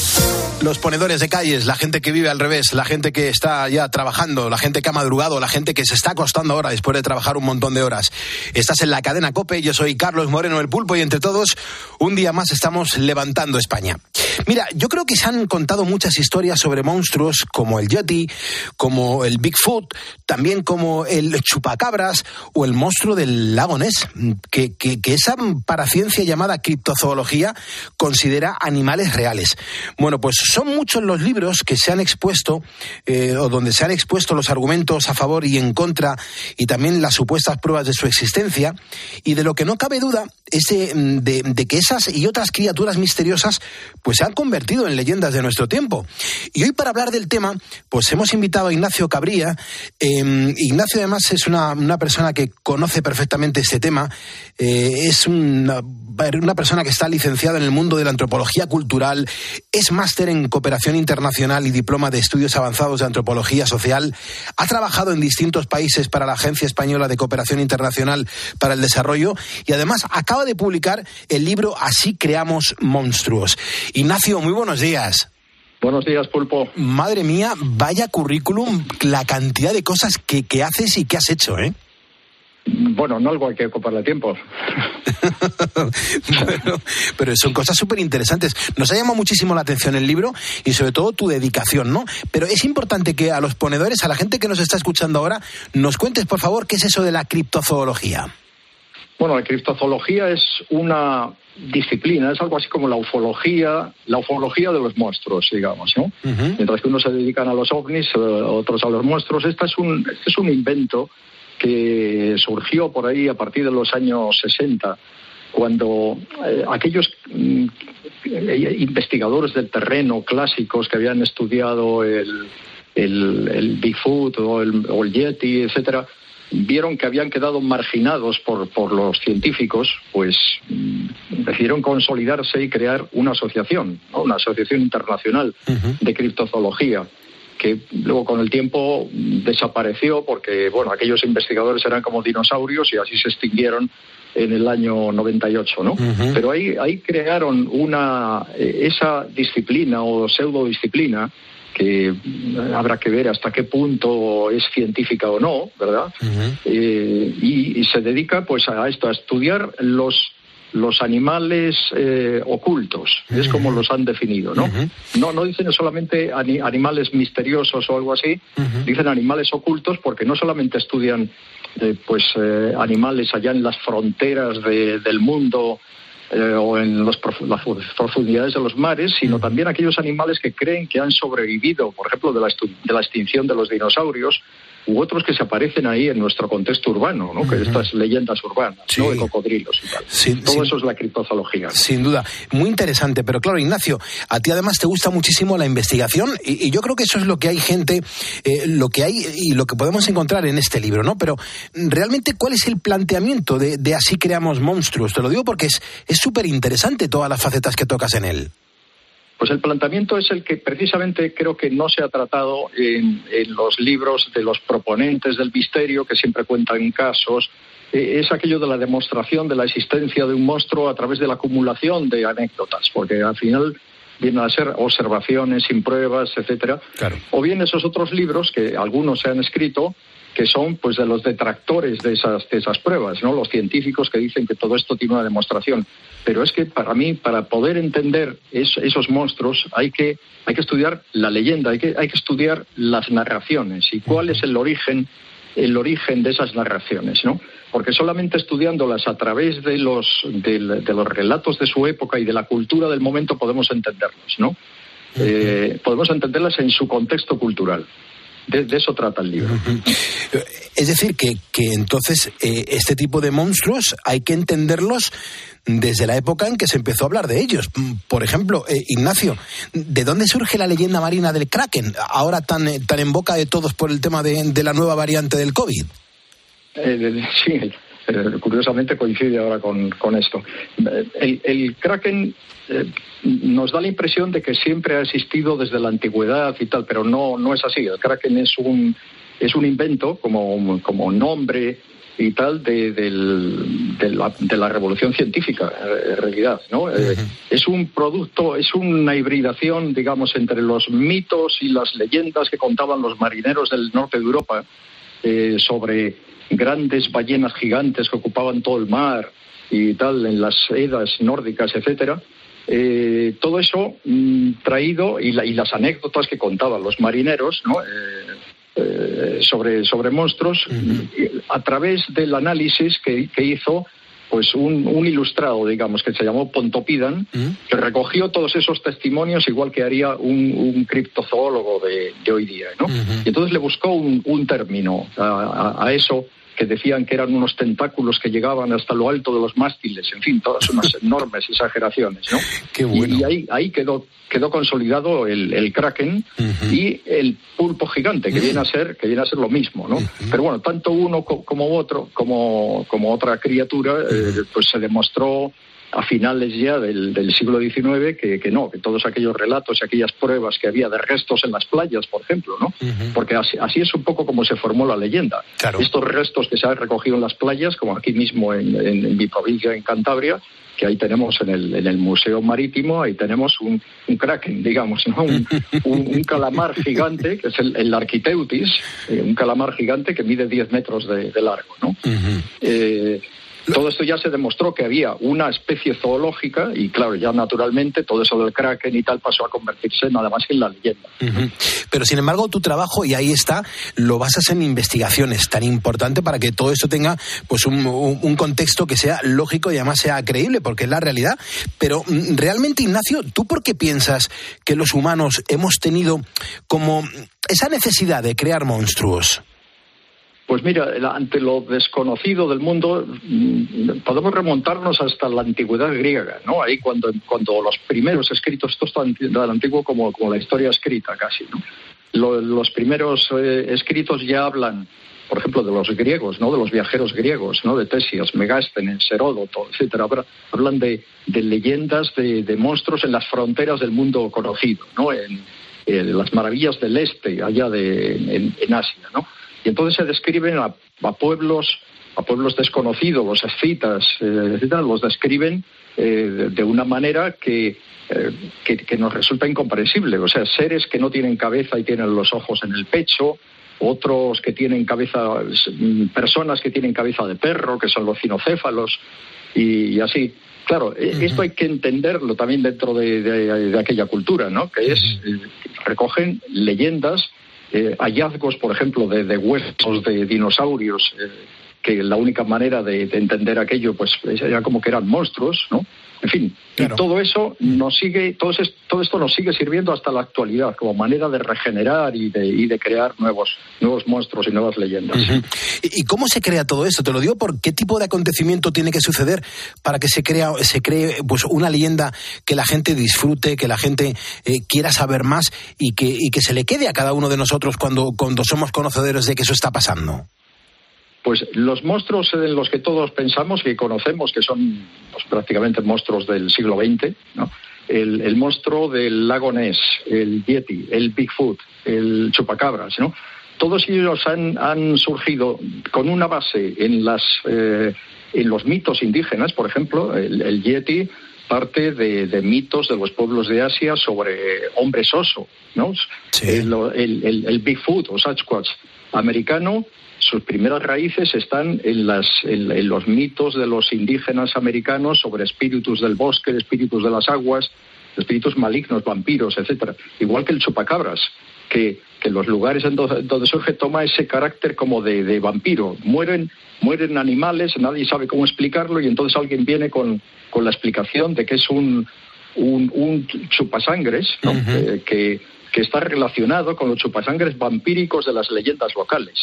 Speaker 9: Los ponedores de calles, la gente que vive al revés, la gente que está ya trabajando, la gente que ha madrugado, la gente que se está acostando ahora después de trabajar un montón de horas. Estás en la cadena Cope, yo soy Carlos Moreno el Pulpo y entre todos, un día más estamos levantando España. Mira, yo creo que se han contado muchas historias sobre monstruos como el Yeti, como el Bigfoot, también como el chupacabras o el monstruo del lago Ness, que, que, que esa paraciencia llamada criptozoología considera animales reales. Bueno, pues son muchos los libros que se han expuesto eh, o donde se han expuesto los argumentos a favor y en contra y también las supuestas pruebas de su existencia y de lo que no cabe duda es de, de, de que esas y otras criaturas misteriosas pues se han convertido en leyendas de nuestro tiempo. Y hoy para hablar del tema pues hemos invitado a Ignacio Cabría. Eh, Ignacio además es una, una, persona que conoce perfectamente este tema. Eh, es una, una persona que está licenciada en el mundo de la antropología cultural, es máster en cooperación internacional y diploma de estudios avanzados de antropología social, ha trabajado en distintos países para la Agencia Española de Cooperación Internacional para el Desarrollo y además acaba de publicar el libro Así creamos monstruos. Ignacio, muy buenos días.
Speaker 28: Buenos días, Pulpo.
Speaker 9: Madre mía, vaya currículum, la cantidad de cosas que, que haces y que has hecho, ¿eh?
Speaker 29: Bueno, no algo hay que ocuparle tiempo.
Speaker 9: pero son cosas súper interesantes. Nos ha llamado muchísimo la atención el libro y sobre todo tu dedicación, ¿no? Pero es importante que a los ponedores, a la gente que nos está escuchando ahora, nos cuentes, por favor, qué es eso de la criptozoología.
Speaker 29: Bueno, la criptozoología es una disciplina, es algo así como la ufología, la ufología de los monstruos, digamos, ¿no? Mientras que unos se dedican a los ovnis, eh, otros a los monstruos, este es un, este es un invento que surgió por ahí a partir de los años 60, cuando eh, aquellos mm, investigadores del terreno clásicos que habían estudiado el, el, Bigfoot o el, o el Yeti, etcétera, vieron que habían quedado marginados por, por los científicos, pues mm, decidieron consolidarse y crear una asociación, una asociación internacional de criptozoología que luego con el tiempo desapareció porque bueno aquellos investigadores eran como dinosaurios y así se extinguieron en el año 98, ¿no? Pero ahí, ahí crearon una eh, esa disciplina o pseudodisciplina que habrá que ver hasta qué punto es científica o no, ¿verdad? Eh, y, se dedica pues a esto, a estudiar los los animales eh, ocultos, es como los han definido, ¿no? No, no dicen solamente animales misteriosos o algo así, dicen animales ocultos porque no solamente estudian eh, pues animales allá en las fronteras del mundo eh, o en las profundidades de los mares, sino también aquellos animales que creen que han sobrevivido, por ejemplo, de la, de la extinción de los dinosaurios, u otros que se aparecen ahí en nuestro contexto urbano, ¿no? que estas leyendas urbanas, ¿no? de cocodrilos y tal. Todo eso es la criptozoología.
Speaker 9: Sin duda, muy interesante. Pero claro, Ignacio, a ti además te gusta muchísimo la investigación y, yo creo que eso es lo que hay gente, eh, lo que hay y lo que podemos encontrar en este libro, ¿no? Pero realmente, ¿cuál es el planteamiento de, de así creamos monstruos? Te lo digo porque es súper interesante todas las facetas que tocas en él.
Speaker 29: Pues el planteamiento es el que precisamente creo que no se ha tratado en, los libros de los proponentes del misterio, que siempre cuentan casos. Eh, es aquello de la demostración de la existencia de un monstruo a través de la acumulación de anécdotas, porque al final vienen a ser observaciones sin pruebas, etcétera. O bien esos otros libros que algunos se han escrito que son pues de los detractores de esas, de esas pruebas, ¿no? Los científicos que dicen que todo esto tiene una demostración. Pero es que para mí, para poder entender esos monstruos, hay que, hay que estudiar la leyenda, hay que, hay que estudiar las narraciones y cuál es el origen, el origen de esas narraciones, ¿no? Porque solamente estudiándolas a través de los, de, los relatos de su época y de la cultura del momento podemos entenderlos, ¿no? Eh, podemos entenderlas en su contexto cultural. De, eso trata el libro.
Speaker 9: Es decir, que, que entonces eh, este tipo de monstruos hay que entenderlos desde la época en que se empezó a hablar de ellos. Por ejemplo, eh, Ignacio, ¿de dónde surge la leyenda marina del Kraken, ahora tan, eh, tan en boca de todos por el tema de, de la nueva variante del COVID?
Speaker 29: sí, curiosamente coincide ahora con, con esto. El, el Kraken nos da la impresión de que siempre ha existido desde la antigüedad y tal, pero no, no es así. El Kraken es un, es un invento como, como nombre y tal de, de, la, revolución científica, en realidad. ¿no? Eh, es un producto, es una hibridación, digamos, entre los mitos y las leyendas que contaban los marineros del norte de Europa eh, sobre grandes ballenas gigantes que ocupaban todo el mar y tal, en las edas nórdicas, etcétera eh, todo eso mm, traído y, las anécdotas que contaban los marineros ¿no? Eh, eh, sobre, sobre monstruos a través del análisis que, hizo pues un, ilustrado, digamos, que se llamó Pontopidan, que recogió todos esos testimonios igual que haría un, criptozoólogo de, hoy día, ¿no? Y entonces le buscó un, término a, eso que decían que eran unos tentáculos que llegaban hasta lo alto de los mástiles, en fin, todas unas enormes exageraciones, ¿no? Y, ahí, ahí quedó, quedó consolidado el, kraken y el pulpo gigante, que viene a ser, que viene a ser lo mismo, ¿no? Pero bueno, tanto uno como otro, como, como otra criatura, eh, pues se demostró a finales ya del, siglo XIX que, no, que todos aquellos relatos y aquellas pruebas que había de restos en las playas, por ejemplo, ¿no? Porque así, es un poco como se formó la leyenda. Estos restos que se han recogido en las playas, como aquí mismo en, mi provincia, en Cantabria, que ahí tenemos en el, en el Museo Marítimo, ahí tenemos un, un kraken, digamos, ¿no? un, un, calamar gigante, que es el, el Architeutis, eh, un calamar gigante que mide 10 metros de, largo. ¿no? Todo esto ya se demostró que había una especie zoológica y claro, ya naturalmente todo eso del kraken y tal pasó a convertirse nada más en la leyenda.
Speaker 9: Pero sin embargo tu trabajo, y ahí está, lo basas en investigaciones, tan importante para que todo esto tenga pues un, un contexto que sea lógico y además sea creíble, porque es la realidad. Pero mm, realmente, Ignacio, ¿tú por qué piensas que los humanos hemos tenido como esa necesidad de crear monstruos?
Speaker 29: Pues mira, ante lo desconocido del mundo, mm, podemos remontarnos hasta la antigüedad griega, ¿no? Ahí cuando, cuando los primeros escritos, esto es tan, antiguo como, como, la historia escrita casi, ¿no? los primeros eh, escritos ya hablan, por ejemplo, de los griegos, ¿no? De los viajeros griegos, ¿no? De Tesias, Megástenes, Heródoto, etcétera. Hablan de, de leyendas de, de, monstruos en las fronteras del mundo conocido, ¿no? En, las maravillas del este, allá de, en, en Asia, ¿no? Y entonces se describen a, pueblos a pueblos desconocidos, los escitas, eh, los describen eh, de una manera eh, que, que, nos resulta incomprensible. O sea, seres que no tienen cabeza y tienen los ojos en el pecho, otros que tienen cabeza, mm, personas que tienen cabeza de perro, que son los cinocéfalos, y, así. Claro, e, esto hay que entenderlo también dentro de, aquella cultura, ¿no? Que es, recogen leyendas eh, hallazgos, por ejemplo, de, huesos de dinosaurios, eh, que la única manera de, entender aquello, pues era como que eran monstruos, ¿no? En fin, y todo eso nos sigue, todo, todo, esto nos sigue sirviendo hasta la actualidad como manera de regenerar y de, y de crear nuevos, nuevos monstruos y nuevas leyendas.
Speaker 9: ¿Y cómo se crea todo esto? Te lo digo por qué tipo de acontecimiento tiene que suceder para que se, crea, se cree pues, una leyenda que la gente disfrute, que la gente eh, quiera saber más y que, y que se le quede a cada uno de nosotros cuando, cuando somos conocedores de que eso está pasando.
Speaker 29: Pues los monstruos en los que todos pensamos y conocemos, que son pues, prácticamente monstruos del siglo XX, el, monstruo del lago Ness, el Yeti, el Bigfoot, el Chupacabras, ¿no? todos ellos han, surgido con una base en, las, eh, en los mitos indígenas, por ejemplo, el, Yeti parte de, mitos de los pueblos de Asia sobre hombres oso, ¿no? El, el, Bigfoot o Sasquatch americano sus primeras raíces están en, las, en, los mitos de los indígenas americanos sobre espíritus del bosque, espíritus de las aguas, espíritus malignos, vampiros, etcétera. Igual que el chupacabras, que, en los lugares en donde, surge toma ese carácter como de, vampiro. Mueren, mueren animales, nadie sabe cómo explicarlo y entonces alguien viene con, la explicación de que es un, un, chupasangres, eh, que que está relacionado con los chupasangres vampíricos de las leyendas locales.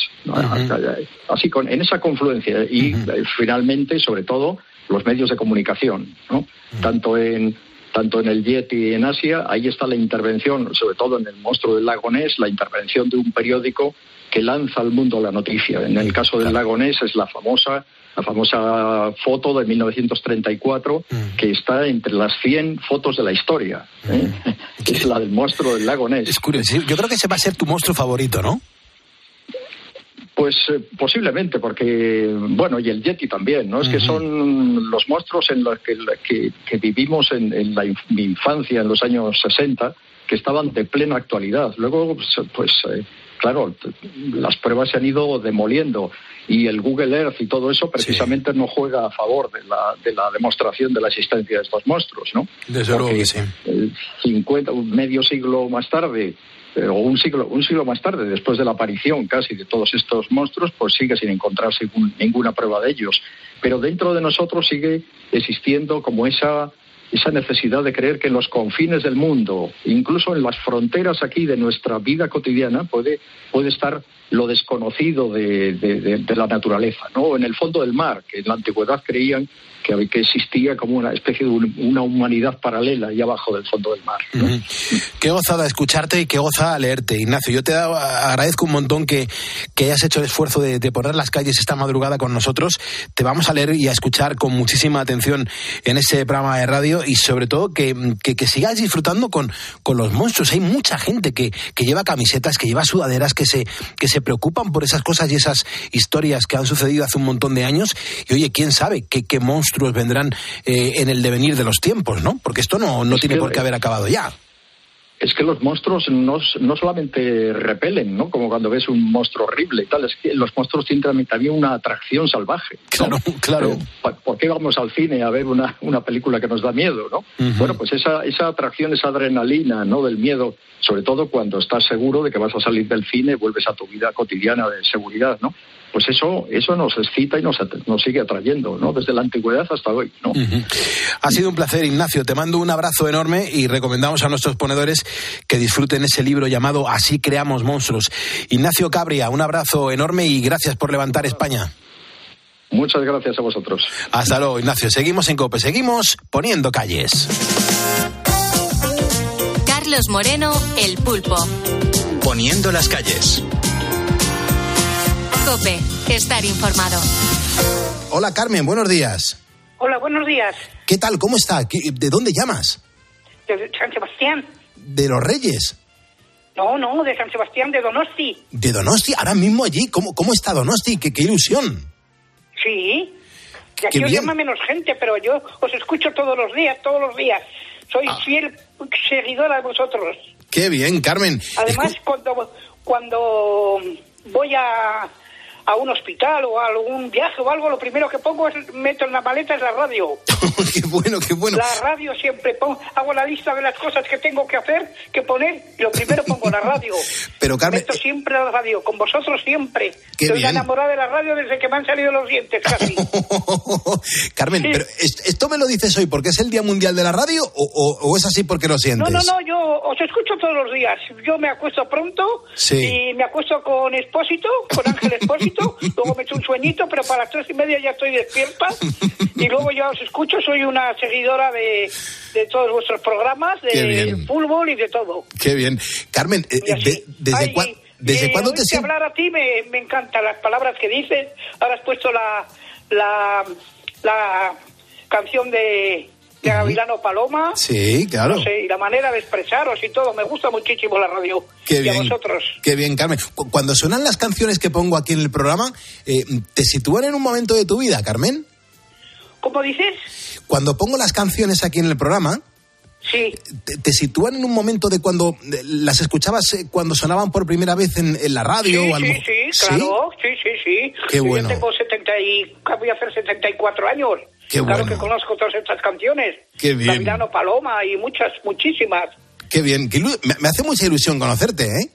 Speaker 29: Así, con, en esa confluencia y eh, finalmente, sobre todo, los medios de comunicación, tanto en tanto en el Yeti en Asia, ahí está la intervención, sobre todo en el monstruo del lago Ness, la intervención de un periódico que lanza al mundo la noticia. En el caso del lago Ness es la famosa la famosa foto de 1934 mm. que está entre las 100 fotos de la historia, ¿eh? mm. es la del monstruo del lago Ness.
Speaker 9: Es curioso. Yo creo que ese va a ser tu monstruo favorito, ¿no?
Speaker 29: Pues eh, posiblemente, porque, bueno, y el Yeti también, ¿no? Es que son los monstruos en los que, que, vivimos en, la mi infancia, en los años 60, que estaban de plena actualidad. Luego, pues, pues eh, claro, las pruebas se han ido demoliendo y el Google Earth y todo eso precisamente no juega a favor de la, de la demostración de la existencia de estos monstruos, ¿no?
Speaker 9: Desde luego que sí.
Speaker 29: 50, medio siglo más tarde eh, o un siglo, un siglo más tarde, después de la aparición casi de todos estos monstruos, pues sigue sin encontrarse ninguna prueba de ellos. Pero dentro de nosotros sigue existiendo como esa esa necesidad de creer que en los confines del mundo, incluso en las fronteras aquí de nuestra vida cotidiana, puede, puede estar lo desconocido de, de, la naturaleza, ¿no? En el fondo del mar, que en la antigüedad creían que, que existía como una especie de una humanidad paralela ahí abajo del fondo del mar.
Speaker 9: Qué gozada escucharte y qué goza leerte, Ignacio. Yo te agradezco un montón que, que hayas hecho el esfuerzo de, de, poner las calles esta madrugada con nosotros. Te vamos a leer y a escuchar con muchísima atención en ese programa de radio y sobre todo que, que, sigas disfrutando con, con los monstruos. Hay mucha gente que, que lleva camisetas, que lleva sudaderas, que se, que se preocupan por esas cosas y esas historias que han sucedido hace un montón de años. Y oye, quién sabe qué, qué monstruos vendrán eh, en el devenir de los tiempos, ¿no? Porque esto no, no tiene por qué haber acabado ya
Speaker 29: es que los monstruos no, no, solamente repelen, ¿no? Como cuando ves un monstruo horrible y tal, es que los monstruos tienen también una atracción salvaje.
Speaker 9: Claro, claro. Eh,
Speaker 29: ¿Por qué vamos al cine a ver una, una película que nos da miedo, no? Bueno, pues esa, esa atracción, esa adrenalina, ¿no? Del miedo, sobre todo cuando estás seguro de que vas a salir del cine, vuelves a tu vida cotidiana de seguridad, ¿no? Pues eso, eso nos excita y nos, nos sigue atrayendo, ¿no? Desde la antigüedad hasta hoy, ¿no?
Speaker 9: Ha sido un placer, Ignacio. Te mando un abrazo enorme y recomendamos a nuestros ponedores que disfruten ese libro llamado Así creamos monstruos. Ignacio Cabria, un abrazo enorme y gracias por levantar España.
Speaker 29: Muchas gracias a vosotros.
Speaker 9: Hasta luego, Ignacio. Seguimos en COPE, seguimos poniendo calles.
Speaker 6: Carlos Moreno, El Pulpo.
Speaker 5: Poniendo las calles.
Speaker 6: Cope, estar informado.
Speaker 9: Hola Carmen, buenos días.
Speaker 30: Hola, buenos días.
Speaker 9: ¿Qué tal? ¿Cómo está? ¿De dónde llamas?
Speaker 30: De San Sebastián.
Speaker 9: ¿De los Reyes?
Speaker 30: No, no, de San Sebastián, de Donosti.
Speaker 9: ¿De Donosti? Ahora mismo allí. ¿Cómo, cómo está Donosti? ¿Qué, qué ilusión?
Speaker 30: Sí. Y aquí os llama menos gente, pero yo os escucho todos los días, todos los días. Soy ah. fiel seguidora de vosotros.
Speaker 9: Qué bien, Carmen.
Speaker 30: Además, cuando, cuando voy a, a un hospital o a algún viaje o algo, lo primero que pongo es meto en la maleta es la radio.
Speaker 9: qué bueno, qué bueno.
Speaker 30: La radio siempre pongo, hago la lista de las cosas que tengo que hacer, que poner, y lo primero pongo la radio.
Speaker 9: Pero Carmen,
Speaker 30: meto siempre la radio, con vosotros siempre. Qué Estoy enamorada de la radio desde que me han salido los dientes casi.
Speaker 9: Carmen, pero ¿esto me lo dices hoy porque es el Día Mundial de la Radio o, o, es así porque lo sientes?
Speaker 30: No, no, no, yo os escucho todos los días. Yo me acuesto pronto y me acuesto con Expósito, con Ángel Expósito luego me echo un sueñito, pero para las tres y media ya estoy despierta y luego ya os escucho, soy una seguidora de, de todos vuestros programas, de fútbol y de todo.
Speaker 9: Qué bien. Carmen, eh, ¿desde, ¿desde cuándo te
Speaker 30: sientes? hablar a ti me, me encantan las palabras que dices. Ahora has puesto la, la, la canción de de Gavilano Paloma.
Speaker 9: Sí, claro.
Speaker 30: No sé, y la manera de expresaros y todo. Me gusta muchísimo la radio.
Speaker 9: Qué bien.
Speaker 30: Y a vosotros.
Speaker 9: Qué bien, Carmen. Cuando suenan las canciones que pongo aquí en el programa, eh, ¿te sitúan en un momento de tu vida, Carmen?
Speaker 30: ¿Cómo dices?
Speaker 9: Cuando pongo las canciones aquí en el programa,
Speaker 30: Sí.
Speaker 9: Te, sitúan en un momento de cuando las escuchabas eh, cuando sonaban por primera vez en, la radio
Speaker 30: sí,
Speaker 9: o algo.
Speaker 30: Sí, sí, claro, sí, sí, sí.
Speaker 9: Qué bueno.
Speaker 30: Yo tengo 70 y voy a hacer 74 años claro que conozco todas estas canciones.
Speaker 9: Qué bien.
Speaker 30: Paloma y muchas, muchísimas.
Speaker 9: Qué bien. Me, hace mucha ilusión conocerte, ¿eh?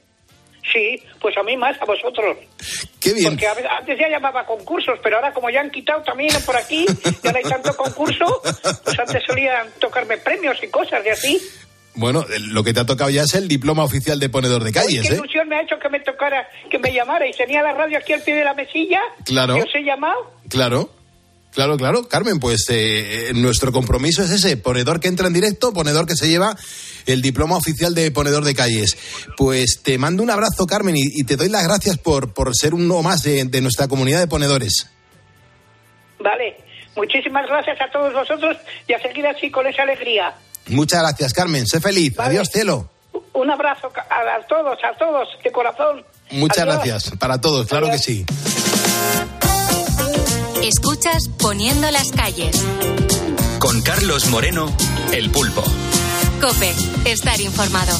Speaker 30: Sí, pues a mí más, a vosotros.
Speaker 9: Qué bien.
Speaker 30: Porque antes ya llamaba concursos, pero ahora como ya han quitado también por aquí, ya no hay tanto concurso, pues antes solían tocarme premios y cosas de así.
Speaker 9: Bueno, lo que te ha tocado ya es el diploma oficial de ponedor de calles,
Speaker 30: ¿Qué ¿eh? ilusión me ha hecho que me tocara, que me llamara y tenía la radio aquí al pie de la mesilla?
Speaker 9: Claro.
Speaker 30: ¿Y os he llamado?
Speaker 9: Claro. Claro, claro, Carmen, pues eh, nuestro compromiso es ese, ponedor que entra en directo, ponedor que se lleva el diploma oficial de ponedor de calles. Pues te mando un abrazo, Carmen, y, te doy las gracias por, por ser uno más de, nuestra comunidad de ponedores.
Speaker 30: Vale, muchísimas gracias a todos vosotros y a seguir así con esa alegría.
Speaker 9: Muchas gracias, Carmen, sé feliz. Adiós, cielo.
Speaker 30: Un abrazo a, todos, a todos, de corazón.
Speaker 9: Muchas gracias, para todos, claro que sí.
Speaker 6: Escuchas Poniendo las calles.
Speaker 5: Con Carlos Moreno, El Pulpo.
Speaker 6: Cope, estar informado.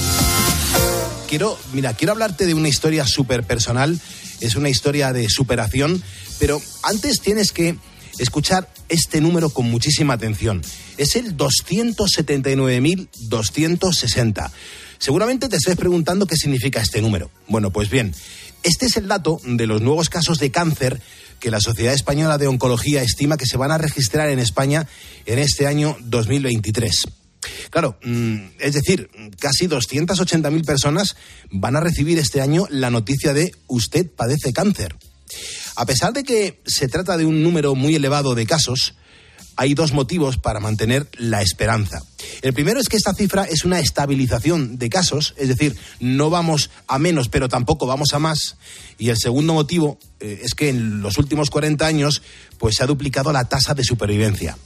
Speaker 9: Quiero, mira, quiero hablarte de una historia súper personal. Es una historia de superación, pero antes tienes que escuchar este número con muchísima atención. Es el 279.260. Seguramente te estés preguntando qué significa este número. Bueno, pues bien, este es el dato de los nuevos casos de cáncer que la Sociedad Española de Oncología estima que se van a registrar en España en este año 2023. Claro, mm, es decir, casi 280.000 personas van a recibir este año la noticia de usted padece cáncer. A pesar de que se trata de un número muy elevado de casos, hay dos motivos para mantener la esperanza. El primero es que esta cifra es una estabilización de casos, es decir, no vamos a menos, pero tampoco vamos a más. Y el segundo motivo eh, es que en los últimos 40 años pues, se ha duplicado la tasa de supervivencia.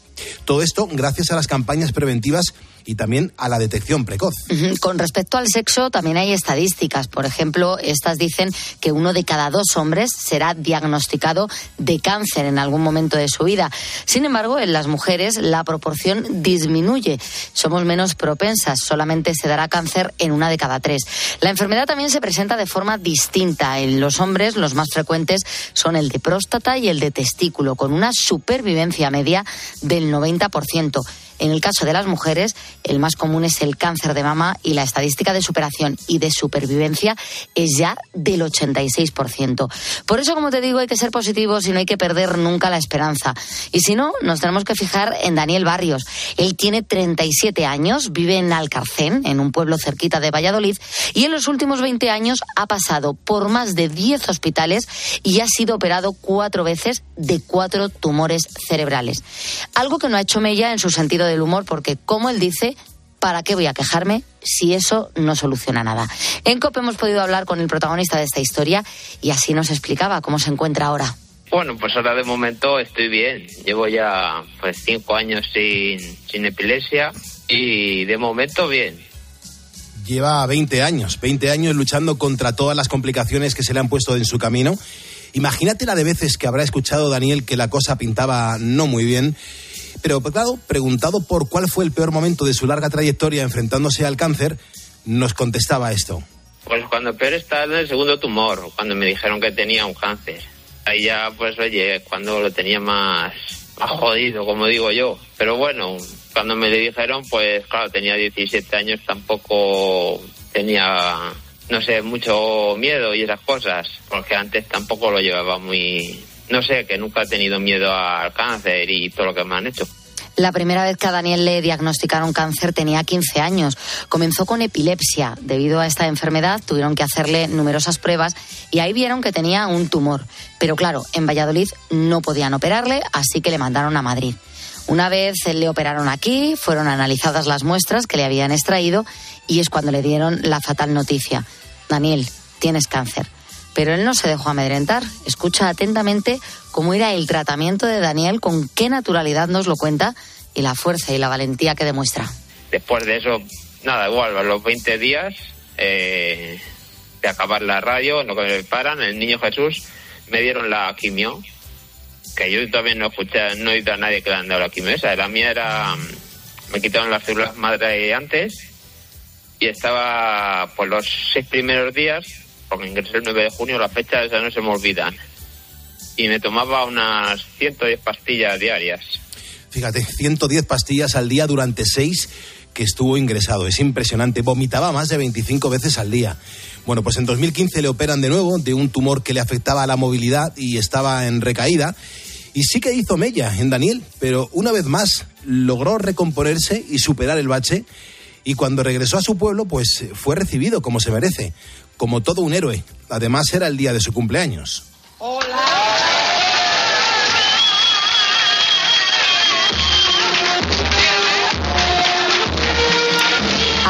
Speaker 9: Todo esto gracias a las campañas preventivas y también a la detección precoz.
Speaker 10: Con respecto al sexo, también hay estadísticas. Por ejemplo, estas dicen que uno de cada dos hombres será diagnosticado de cáncer en algún momento de su vida. Sin embargo, en las mujeres la proporción disminuye. Somos menos propensas, solamente se dará cáncer en una de cada tres. La enfermedad también se presenta de forma distinta. En los hombres, los más frecuentes son el de próstata y el de testículo, con una supervivencia media del 90%. En el caso de las mujeres, el más común es el cáncer de mama y la estadística de superación y de supervivencia es ya del 86%. Por eso, como te digo, hay que ser positivos y no hay que perder nunca la esperanza. Y si no, nos tenemos que fijar en Daniel Barrios. Él tiene 37 años, vive en Alcarcén, en un pueblo cerquita de Valladolid, y en los últimos 20 años ha pasado por más de 10 hospitales y ha sido operado cuatro veces de cuatro tumores cerebrales. Algo que no ha hecho mella en su sentido del humor porque, como él dice, ¿para qué voy a quejarme si eso no soluciona nada? En COP hemos podido hablar con el protagonista de esta historia y así nos explicaba cómo se encuentra ahora.
Speaker 31: Bueno, pues ahora de momento estoy bien. Llevo ya pues cinco años sin, sin epilepsia y de momento bien.
Speaker 9: Lleva 20 años, 20 años luchando contra todas las complicaciones que se le han puesto en su camino. Imagínate la de veces que habrá escuchado Daniel que la cosa pintaba no muy bien pero claro, preguntado por cuál fue el peor momento de su larga trayectoria enfrentándose al cáncer, nos contestaba esto.
Speaker 31: Pues cuando peor estaba en el segundo tumor, cuando me dijeron que tenía un cáncer. Ahí ya, pues oye, cuando lo tenía más, más jodido, como digo yo. Pero bueno, cuando me le dijeron, pues claro, tenía 17 años, tampoco tenía, no sé, mucho miedo y esas cosas, porque antes tampoco lo llevaba muy, no sé, que nunca he tenido miedo al cáncer y todo lo que me han hecho.
Speaker 10: La primera vez que a Daniel le diagnosticaron cáncer tenía 15 años. Comenzó con epilepsia. Debido a esta enfermedad tuvieron que hacerle numerosas pruebas y ahí vieron que tenía un tumor. Pero claro, en Valladolid no podían operarle, así que le mandaron a Madrid. Una vez le operaron aquí, fueron analizadas las muestras que le habían extraído y es cuando le dieron la fatal noticia. Daniel, tienes cáncer. Pero él no se dejó amedrentar. Escucha atentamente cómo era el tratamiento de Daniel, con qué naturalidad nos lo cuenta y la fuerza y la valentía que demuestra.
Speaker 31: Después de eso, nada, igual, a los 20 días eh, de acabar la radio, lo que me paran, el niño Jesús, me dieron la quimio, que yo también no escuché, no he oído a nadie que le han dado la quimio esa. La mía era, me quitaron las células madre antes y estaba por los seis primeros días porque ingresé el 9 de junio, la fecha esa no se me olvidan. Y me tomaba unas 110 pastillas diarias.
Speaker 9: Fíjate, 110 pastillas al día durante seis que estuvo ingresado. Es impresionante. Vomitaba más de 25 veces al día. Bueno, pues en 2015 le operan de nuevo de un tumor que le afectaba a la movilidad y estaba en recaída. Y sí que hizo mella en Daniel, pero una vez más logró recomponerse y superar el bache. Y cuando regresó a su pueblo, pues fue recibido como se merece, como todo un héroe. Además era el día de su cumpleaños. ¡Hola!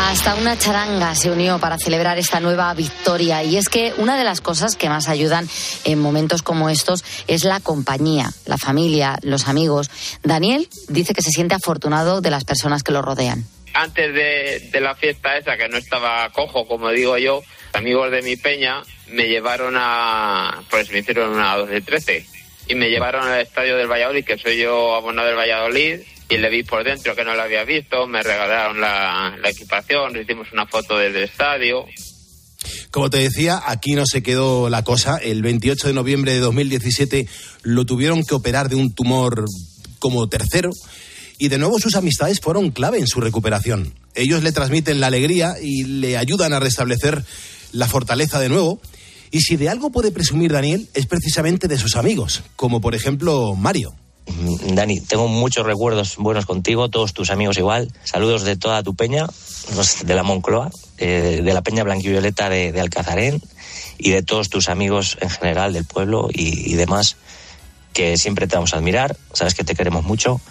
Speaker 10: Hasta una charanga se unió para celebrar esta nueva victoria y es que una de las cosas que más ayudan en momentos como estos es la compañía, la familia, los amigos. Daniel dice que se siente afortunado de las personas que lo rodean.
Speaker 31: Antes de, la fiesta esa, que no estaba cojo, como digo yo, amigos de mi peña me llevaron a, pues me hicieron una 12-13 y me llevaron al estadio del Valladolid, que soy yo abonado del Valladolid, y le vi por dentro que no lo había visto, me regalaron la, equipación, hicimos una foto desde el estadio.
Speaker 9: Como te decía, aquí no se quedó la cosa. El 28 de noviembre de 2017 lo tuvieron que operar de un tumor como tercero y de nuevo sus amistades fueron clave en su recuperación. Ellos le transmiten la alegría y le ayudan a restablecer la fortaleza de nuevo. Y si de algo puede presumir Daniel, es precisamente de sus amigos, como por ejemplo Mario.
Speaker 32: Mm, Dani, tengo muchos recuerdos buenos contigo, todos tus amigos igual. Saludos de toda tu peña, de la Moncloa, eh, de la peña blanquivioleta de, de, Alcazarén y de todos tus amigos en general del pueblo y, y demás, que siempre te vamos a admirar. Sabes que te queremos mucho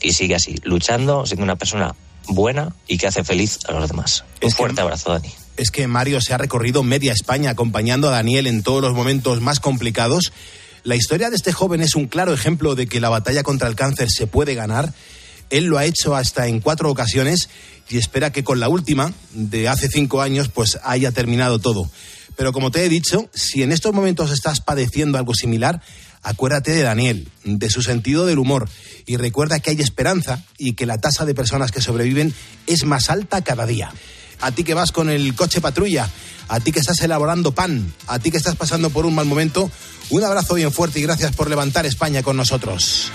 Speaker 32: y sigue así, luchando, siendo una persona buena y que hace feliz a los demás. Un fuerte abrazo, Dani
Speaker 9: es que Mario se ha recorrido media España acompañando a Daniel en todos los momentos más complicados. La historia de este joven es un claro ejemplo de que la batalla contra el cáncer se puede ganar Él lo ha hecho hasta en cuatro ocasiones y espera que con la última, de hace cinco años, pues haya terminado todo. Pero como te he dicho, si en estos momentos estás padeciendo algo similar, acuérdate de Daniel, de su sentido del humor y recuerda que hay esperanza y que la tasa de personas que sobreviven es más alta cada día. A ti que vas con el coche patrulla, a ti que estás elaborando pan, a ti que estás pasando por un mal momento, un abrazo bien fuerte y gracias por levantar España con nosotros.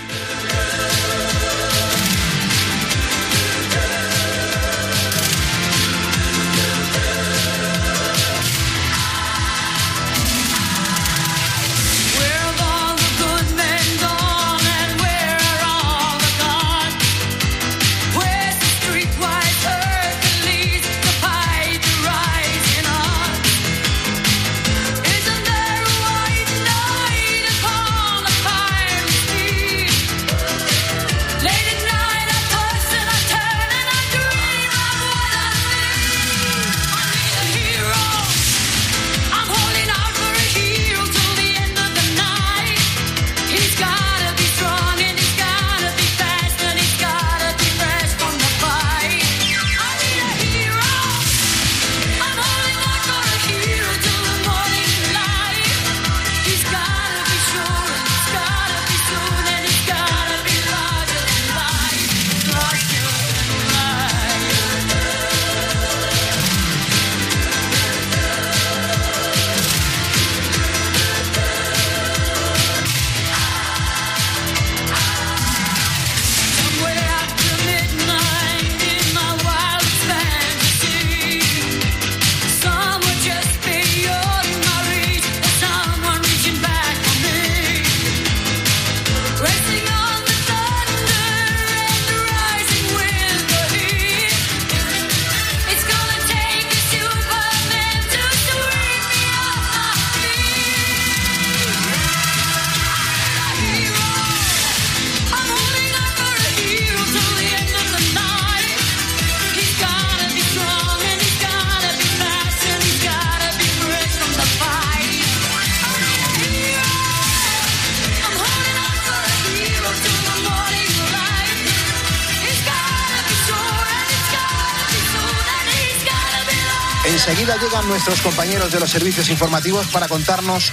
Speaker 9: Compañeros de los servicios informativos para contarnos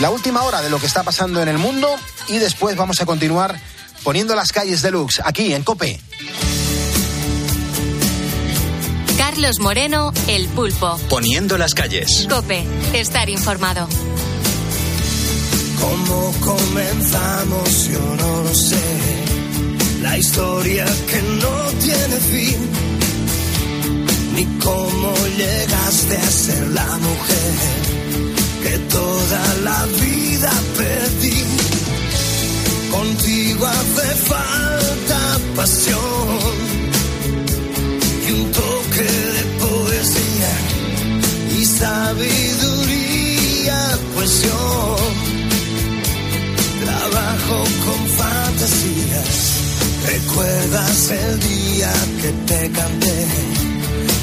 Speaker 9: la última hora de lo que está pasando en el mundo y después vamos a continuar poniendo las calles de Lux aquí en Cope.
Speaker 6: Carlos Moreno, El Pulpo.
Speaker 5: Poniendo las calles.
Speaker 6: Cope, estar informado.
Speaker 33: ¿Cómo comenzamos? Yo no lo sé. La historia que no tiene fin ni cómo llegaste a ser la mujer que toda la vida perdí. Contigo hace falta pasión y un toque de poesía y sabiduría, pues trabajo con fantasías. ¿Recuerdas el día que te canté?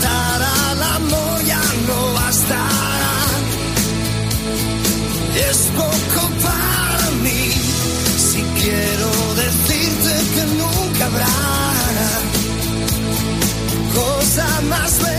Speaker 33: cantar al amor ya no bastará. Es poco para mí si quiero decirte que nunca habrá cosa más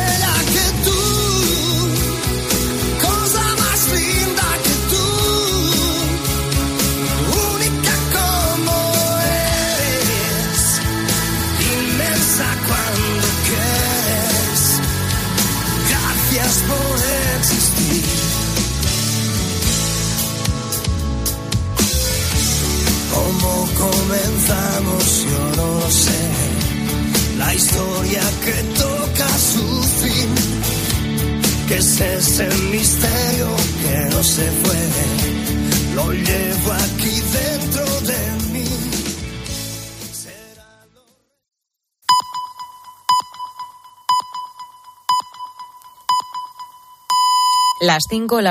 Speaker 33: que toca su fin, que es ese misterio que no se puede, lo llevo aquí dentro de mí. Será lo...
Speaker 1: Las cinco